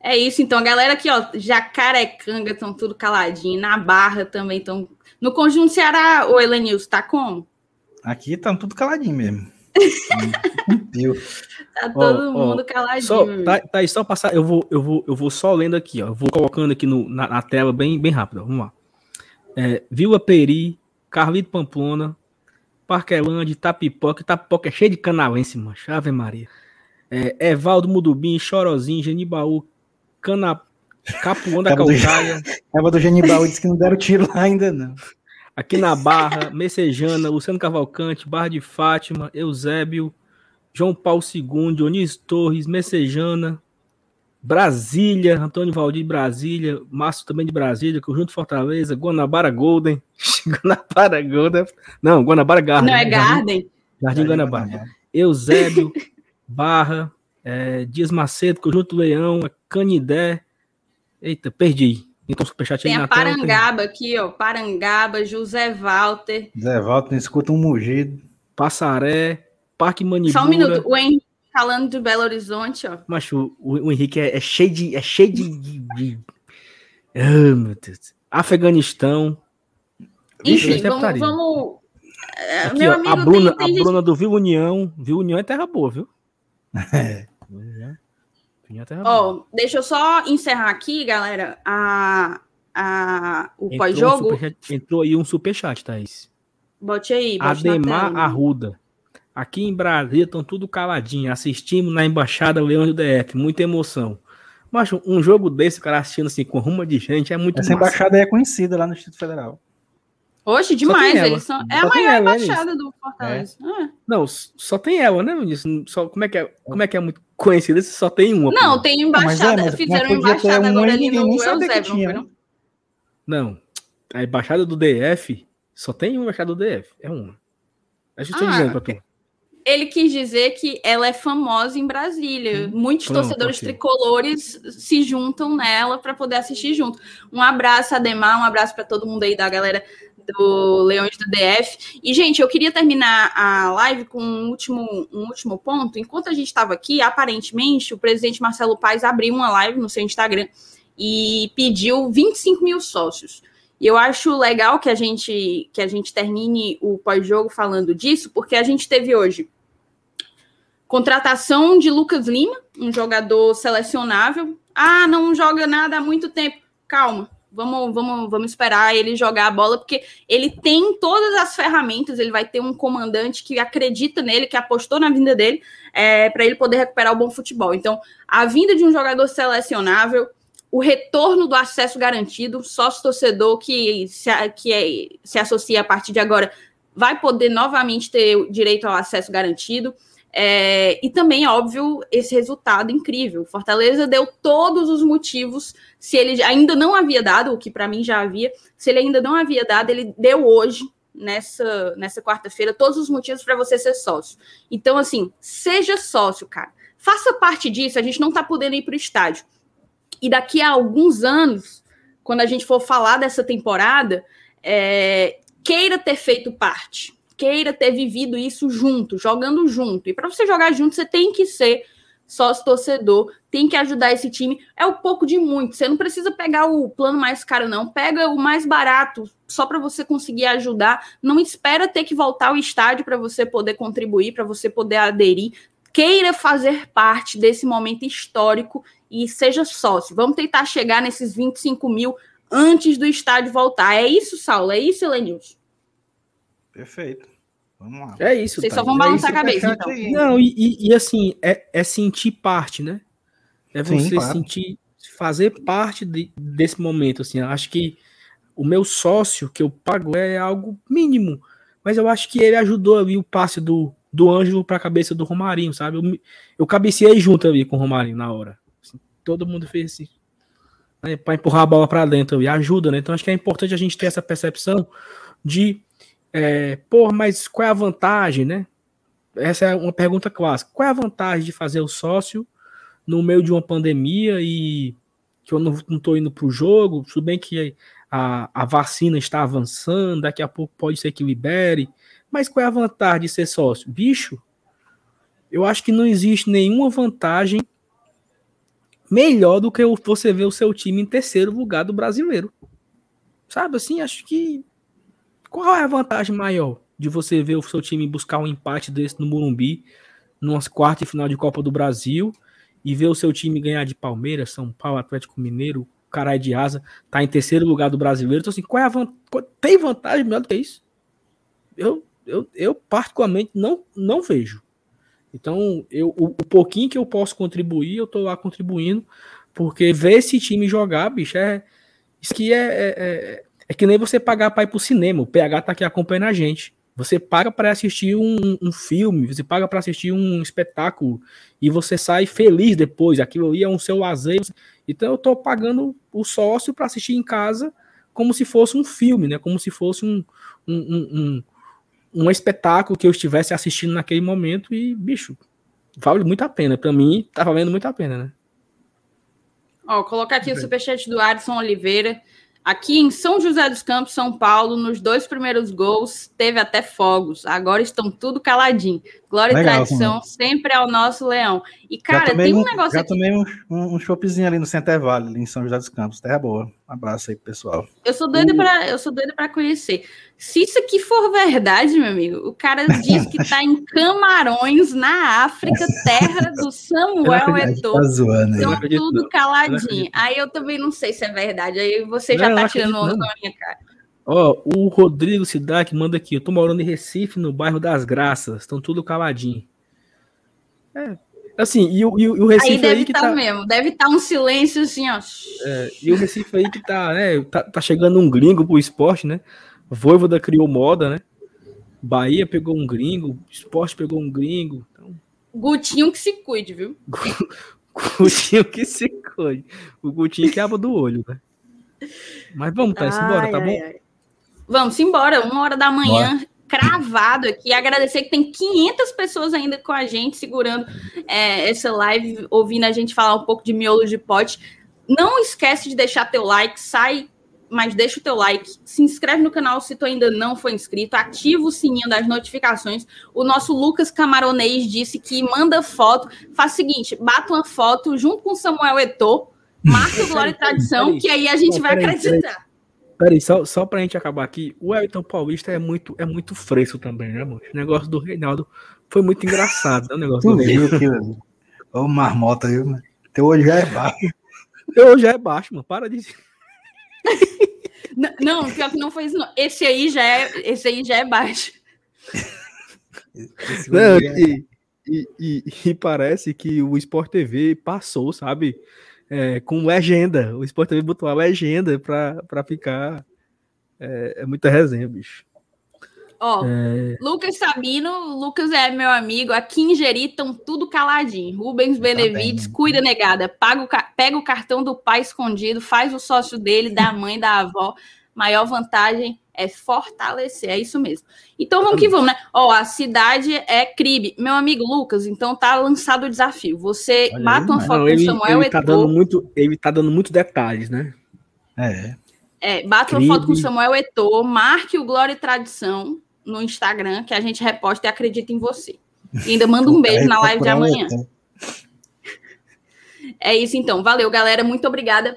Speaker 1: É isso, então, a galera aqui, ó, Jacarecanga estão tudo caladinho, na Barra também estão. No Conjunto Ceará, o Elenilson, tá como?
Speaker 2: Aqui estão tudo caladinho mesmo. *laughs*
Speaker 1: tá todo mundo caladinho. Só,
Speaker 3: tá, tá aí, só passar, eu vou, eu vou, eu vou só lendo aqui, ó. Eu vou colocando aqui no, na, na tela bem, bem rápido. Ó, vamos lá. É, Vila Peri, Carlito Pamplona, Parquelândia, Tapipoca. Tapipoca é cheio de canalense, mano. Ave Maria. É, Evaldo Mudubim, Chorozinho, Genibaú, Cana... Capuão da Calcaia.
Speaker 2: Tava do *laughs* Genibal disse que não deram tiro lá ainda, não.
Speaker 3: Aqui na Barra, Messejana, Luciano Cavalcante, Barra de Fátima, Eusébio, João Paulo II, Dionísio Torres, Messejana, Brasília, Antônio Valdir Brasília, Márcio também de Brasília, Conjunto Fortaleza, Guanabara Golden, *laughs* Guanabara Golden, não, Guanabara Garden.
Speaker 1: Não é Garden?
Speaker 3: Jardim, Jardim Guanabara. Eusébio, Barra, é, Dias Macedo, Conjunto Leão, Canidé. Eita, perdi.
Speaker 1: Então, superchat Tem a Parangaba aqui, ó. Parangaba, José Walter.
Speaker 2: José Walter, escuta um mugido.
Speaker 3: Passaré, Parque Manibura.
Speaker 1: Só um minuto. O Henrique falando de Belo Horizonte, ó.
Speaker 3: Mas o, o, Henrique é, é, cheio de. É cheio de. de, de... Oh, meu Deus. Afeganistão.
Speaker 1: Enfim, vamos. vamos...
Speaker 3: É, Aqui, meu ó, amigo a Bruna, tem, tem a Bruna do Viu União. Viu União é terra boa, viu? É.
Speaker 1: Ó, oh, deixa eu só encerrar aqui, galera, a, a, o pós-jogo.
Speaker 3: Um entrou aí um superchat, Thaís.
Speaker 1: Bote aí.
Speaker 3: Bote Ademar Arruda. Aqui em Brasília estão tudo caladinho. Assistimos na Embaixada Leão do DF. Muita emoção. Mas um jogo desse, o cara assistindo assim, com ruma de gente, é muito
Speaker 2: Essa massa. embaixada é conhecida lá no Instituto Federal.
Speaker 1: Hoje, demais. Eles são... É só a maior ela, embaixada do Fortaleza. É.
Speaker 3: É. Não, só tem ela, né, Só, como, é que é, como é que é muito conhecida se só tem uma?
Speaker 1: Não, tem embaixada. Mas é, mas Fizeram embaixada agora ali no
Speaker 3: Eusébio, não Não, a embaixada do DF só tem uma embaixada do DF. É uma. A gente ah, dizendo pra tu
Speaker 1: ele quis dizer que ela é famosa em Brasília. Hum, Muitos pronto, torcedores tricolores se juntam nela para poder assistir junto. Um abraço, Ademar, um abraço para todo mundo aí da galera do Leões do DF. E, gente, eu queria terminar a live com um último, um último ponto. Enquanto a gente estava aqui, aparentemente, o presidente Marcelo Paes abriu uma live no seu Instagram e pediu 25 mil sócios. E eu acho legal que a gente que a gente termine o pós-jogo falando disso, porque a gente teve hoje Contratação de Lucas Lima, um jogador selecionável. Ah, não joga nada há muito tempo. Calma, vamos, vamos, vamos esperar ele jogar a bola, porque ele tem todas as ferramentas. Ele vai ter um comandante que acredita nele, que apostou na vinda dele, é, para ele poder recuperar o bom futebol. Então, a vinda de um jogador selecionável, o retorno do acesso garantido, sócio torcedor que se, que é, se associa a partir de agora vai poder novamente ter direito ao acesso garantido. É, e também, óbvio, esse resultado incrível. Fortaleza deu todos os motivos, se ele ainda não havia dado, o que para mim já havia, se ele ainda não havia dado, ele deu hoje, nessa, nessa quarta-feira, todos os motivos para você ser sócio. Então, assim, seja sócio, cara. Faça parte disso, a gente não está podendo ir para o estádio. E daqui a alguns anos, quando a gente for falar dessa temporada, é, queira ter feito parte queira ter vivido isso junto, jogando junto. E para você jogar junto, você tem que ser sócio torcedor, tem que ajudar esse time. É o pouco de muito. Você não precisa pegar o plano mais caro, não. Pega o mais barato, só para você conseguir ajudar. Não espera ter que voltar ao estádio para você poder contribuir, para você poder aderir. Queira fazer parte desse momento histórico e seja sócio. Vamos tentar chegar nesses 25 mil antes do estádio voltar. É isso, Saulo? É isso, Elenilson?
Speaker 2: Perfeito. Vamos lá.
Speaker 3: É isso.
Speaker 1: Vocês tá? só vão balançar é a cabeça. Então.
Speaker 3: Não, e, e, e, assim, é, é sentir parte, né? É você Sim, claro. sentir, fazer parte de, desse momento. Assim, acho que o meu sócio que eu pago é algo mínimo, mas eu acho que ele ajudou ali o passe do, do Ângelo para a cabeça do Romarinho, sabe? Eu, eu cabeceei junto ali com o Romarinho na hora. Assim, todo mundo fez assim. Né, para empurrar a bola para dentro e ajuda, né? Então acho que é importante a gente ter essa percepção de é, pô, mas qual é a vantagem, né? Essa é uma pergunta clássica. Qual é a vantagem de fazer o sócio no meio de uma pandemia e que eu não estou indo para o jogo? Tudo bem que a, a vacina está avançando, daqui a pouco pode ser que libere, mas qual é a vantagem de ser sócio? Bicho, eu acho que não existe nenhuma vantagem melhor do que você ver o seu time em terceiro lugar do brasileiro. Sabe assim, acho que qual é a vantagem maior de você ver o seu time buscar um empate desse no Morumbi, numas quartas de final de Copa do Brasil, e ver o seu time ganhar de Palmeiras, São Paulo, Atlético Mineiro, Caralho de Asa, tá em terceiro lugar do brasileiro. Então, assim, qual é a vantagem? Tem vantagem melhor do que isso? Eu, eu, eu particularmente não, não vejo. Então, eu, o, o pouquinho que eu posso contribuir, eu tô lá contribuindo, porque ver esse time jogar, bicho, é. Isso que é, é, é é que nem você pagar para ir pro cinema. O PH tá aqui acompanhando a gente. Você paga para assistir um, um, filme, você paga para assistir um espetáculo e você sai feliz depois. Aquilo ali é um seu lazer. Então eu tô pagando o sócio para assistir em casa como se fosse um filme, né? Como se fosse um, um, um, um espetáculo que eu estivesse assistindo naquele momento e, bicho, vale muito a pena. Para mim, tá valendo muito a pena, né?
Speaker 1: Ó, colocar aqui o superchat do Adson Oliveira. Aqui em São José dos Campos, São Paulo, nos dois primeiros gols, teve até fogos. Agora estão tudo caladinho. Glória Legal, e tradição sempre ao nosso leão. E, cara, tem um negócio.
Speaker 2: Já aqui... tomei um, um, um choppzinho ali no Center Valley, ali em São José dos Campos. Terra boa. Um abraço aí, pessoal.
Speaker 1: Eu sou doida uh. para eu sou doida para conhecer. Se isso aqui for verdade, meu amigo, o cara diz que está em Camarões, na África, terra do Samuel Eto'o. Tá zoando, então, tudo caladinho. Aí eu também não sei se é verdade. Aí você já não, tá tirando onda na minha cara.
Speaker 3: Ó, o Rodrigo Sidak manda aqui. Eu tô morando em Recife, no bairro das Graças. Estão tudo caladinho. É, Assim, e, o, e o Recife aí,
Speaker 1: deve
Speaker 3: aí que
Speaker 1: tá,
Speaker 3: tá
Speaker 1: mesmo, deve estar tá um silêncio assim, ó.
Speaker 3: É, e o Recife aí que tá, né, tá, tá chegando um gringo pro esporte, né? Voivoda criou moda, né? Bahia pegou um gringo, esporte pegou um gringo. Então...
Speaker 1: Gutinho que se cuide, viu? *laughs*
Speaker 3: Gutinho que se cuide. O Gutinho que aba do olho, né? Mas vamos, Thaís, embora, tá bom? Ai.
Speaker 1: Vamos embora, uma hora da manhã. Bora cravado aqui. Agradecer que tem 500 pessoas ainda com a gente, segurando é, essa live, ouvindo a gente falar um pouco de miolo de pote. Não esquece de deixar teu like, sai, mas deixa o teu like, se inscreve no canal se tu ainda não foi inscrito, ativa o sininho das notificações. O nosso Lucas Camaronês disse que manda foto, faz o seguinte, bata uma foto junto com Samuel Eto'o, marca o Glória e *laughs* Tradição, que aí a gente vai acreditar.
Speaker 3: Peraí, só, só pra gente acabar aqui, o Elton Paulista é muito, é muito fresco também, né, mano? O negócio do Reinaldo foi muito engraçado, né? O negócio tu do viu
Speaker 2: aquilo Ô, marmota, viu, mano? Teu olho já é baixo.
Speaker 3: Teu olho já é baixo, mano. Para de. *laughs*
Speaker 1: não, não, pior que não foi isso, não. Esse aí já é, esse aí já é baixo.
Speaker 3: Não, é e, e, e, e, parece que o Sport TV passou, sabe? É, com legenda. O Sport TV botou a legenda pra, pra ficar. É, é muita resenha, bicho.
Speaker 1: Ó, é... Lucas Sabino, Lucas é meu amigo, aqui em Jeri estão tudo caladinho. Rubens tá Benevides, cuida negada, paga o, pega o cartão do pai escondido, faz o sócio dele, da mãe, da avó. Maior vantagem é fortalecer, é isso mesmo. Então vamos que vamos, né? Ó, a cidade é Cribe. Meu amigo Lucas, então tá lançado o desafio. Você Olha mata uma foto
Speaker 3: do Samuel ele tá dando muito, Ele tá dando muito detalhes, né?
Speaker 1: É. É, bata uma foto com Samuel Eto'o, marque o Glória e Tradição no Instagram, que a gente reposta e acredita em você. E ainda manda um beijo na live de amanhã. É isso então. Valeu, galera. Muito obrigada.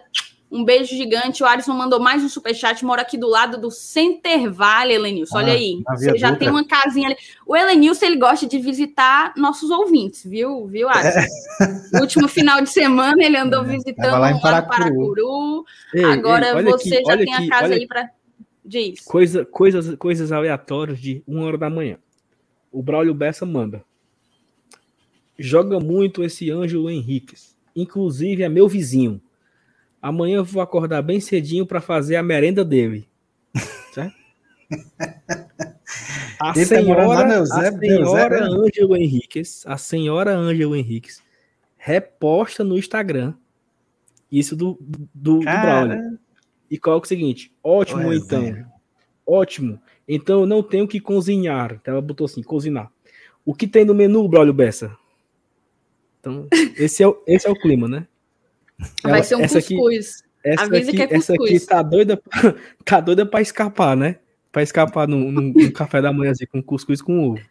Speaker 1: Um beijo gigante. O Alisson mandou mais um superchat. Mora aqui do lado do Center Valley, Elenilson. Olha ah, aí. Você já tem uma casinha ali. O Elenilson, ele gosta de visitar nossos ouvintes, viu, viu, Alisson? É. último final de semana, ele andou é, visitando lá em Paracuru. Paracuru. Ei, Agora ei, você aqui, já tem aqui, a casa aí para. Diz.
Speaker 3: Coisa, coisas, coisas aleatórias de uma hora da manhã. O Braulio Bessa manda. Joga muito esse Ângelo Henriquez. Inclusive é meu vizinho Amanhã eu vou acordar bem cedinho para fazer a merenda dele. Certo? A Ele senhora, tá a senhora Ângelo Henriquez, a senhora Ângelo Henriquez, reposta no Instagram isso do, do, do Braulio. E coloca o seguinte: ótimo, então. Ótimo. Então eu não tenho que cozinhar. Então ela botou assim: cozinhar. O que tem no menu, Braulio Bessa? Então, esse é, o, esse é o clima, né?
Speaker 1: Vai Ela, ser um cuscuz.
Speaker 3: Aqui, essa Avisa aqui, que é cuscuz. Essa aqui tá doida, *laughs* tá doida pra escapar, né? Pra escapar no, no, no café da manhã, assim, com cuscuz com ovo.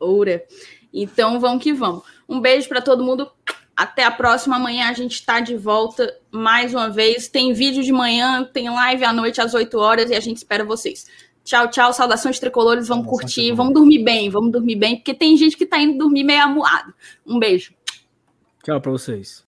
Speaker 1: Oura. Então vamos que vamos. Um beijo para todo mundo. Até a próxima. Amanhã a gente está de volta mais uma vez. Tem vídeo de manhã, tem live à noite às 8 horas e a gente espera vocês. Tchau, tchau. Saudações tricolores. Vamos curtir, vamos dormir bem, vamos dormir bem, porque tem gente que tá indo dormir meio amuado. Um beijo.
Speaker 3: Tchau para vocês.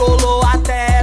Speaker 4: tricolor até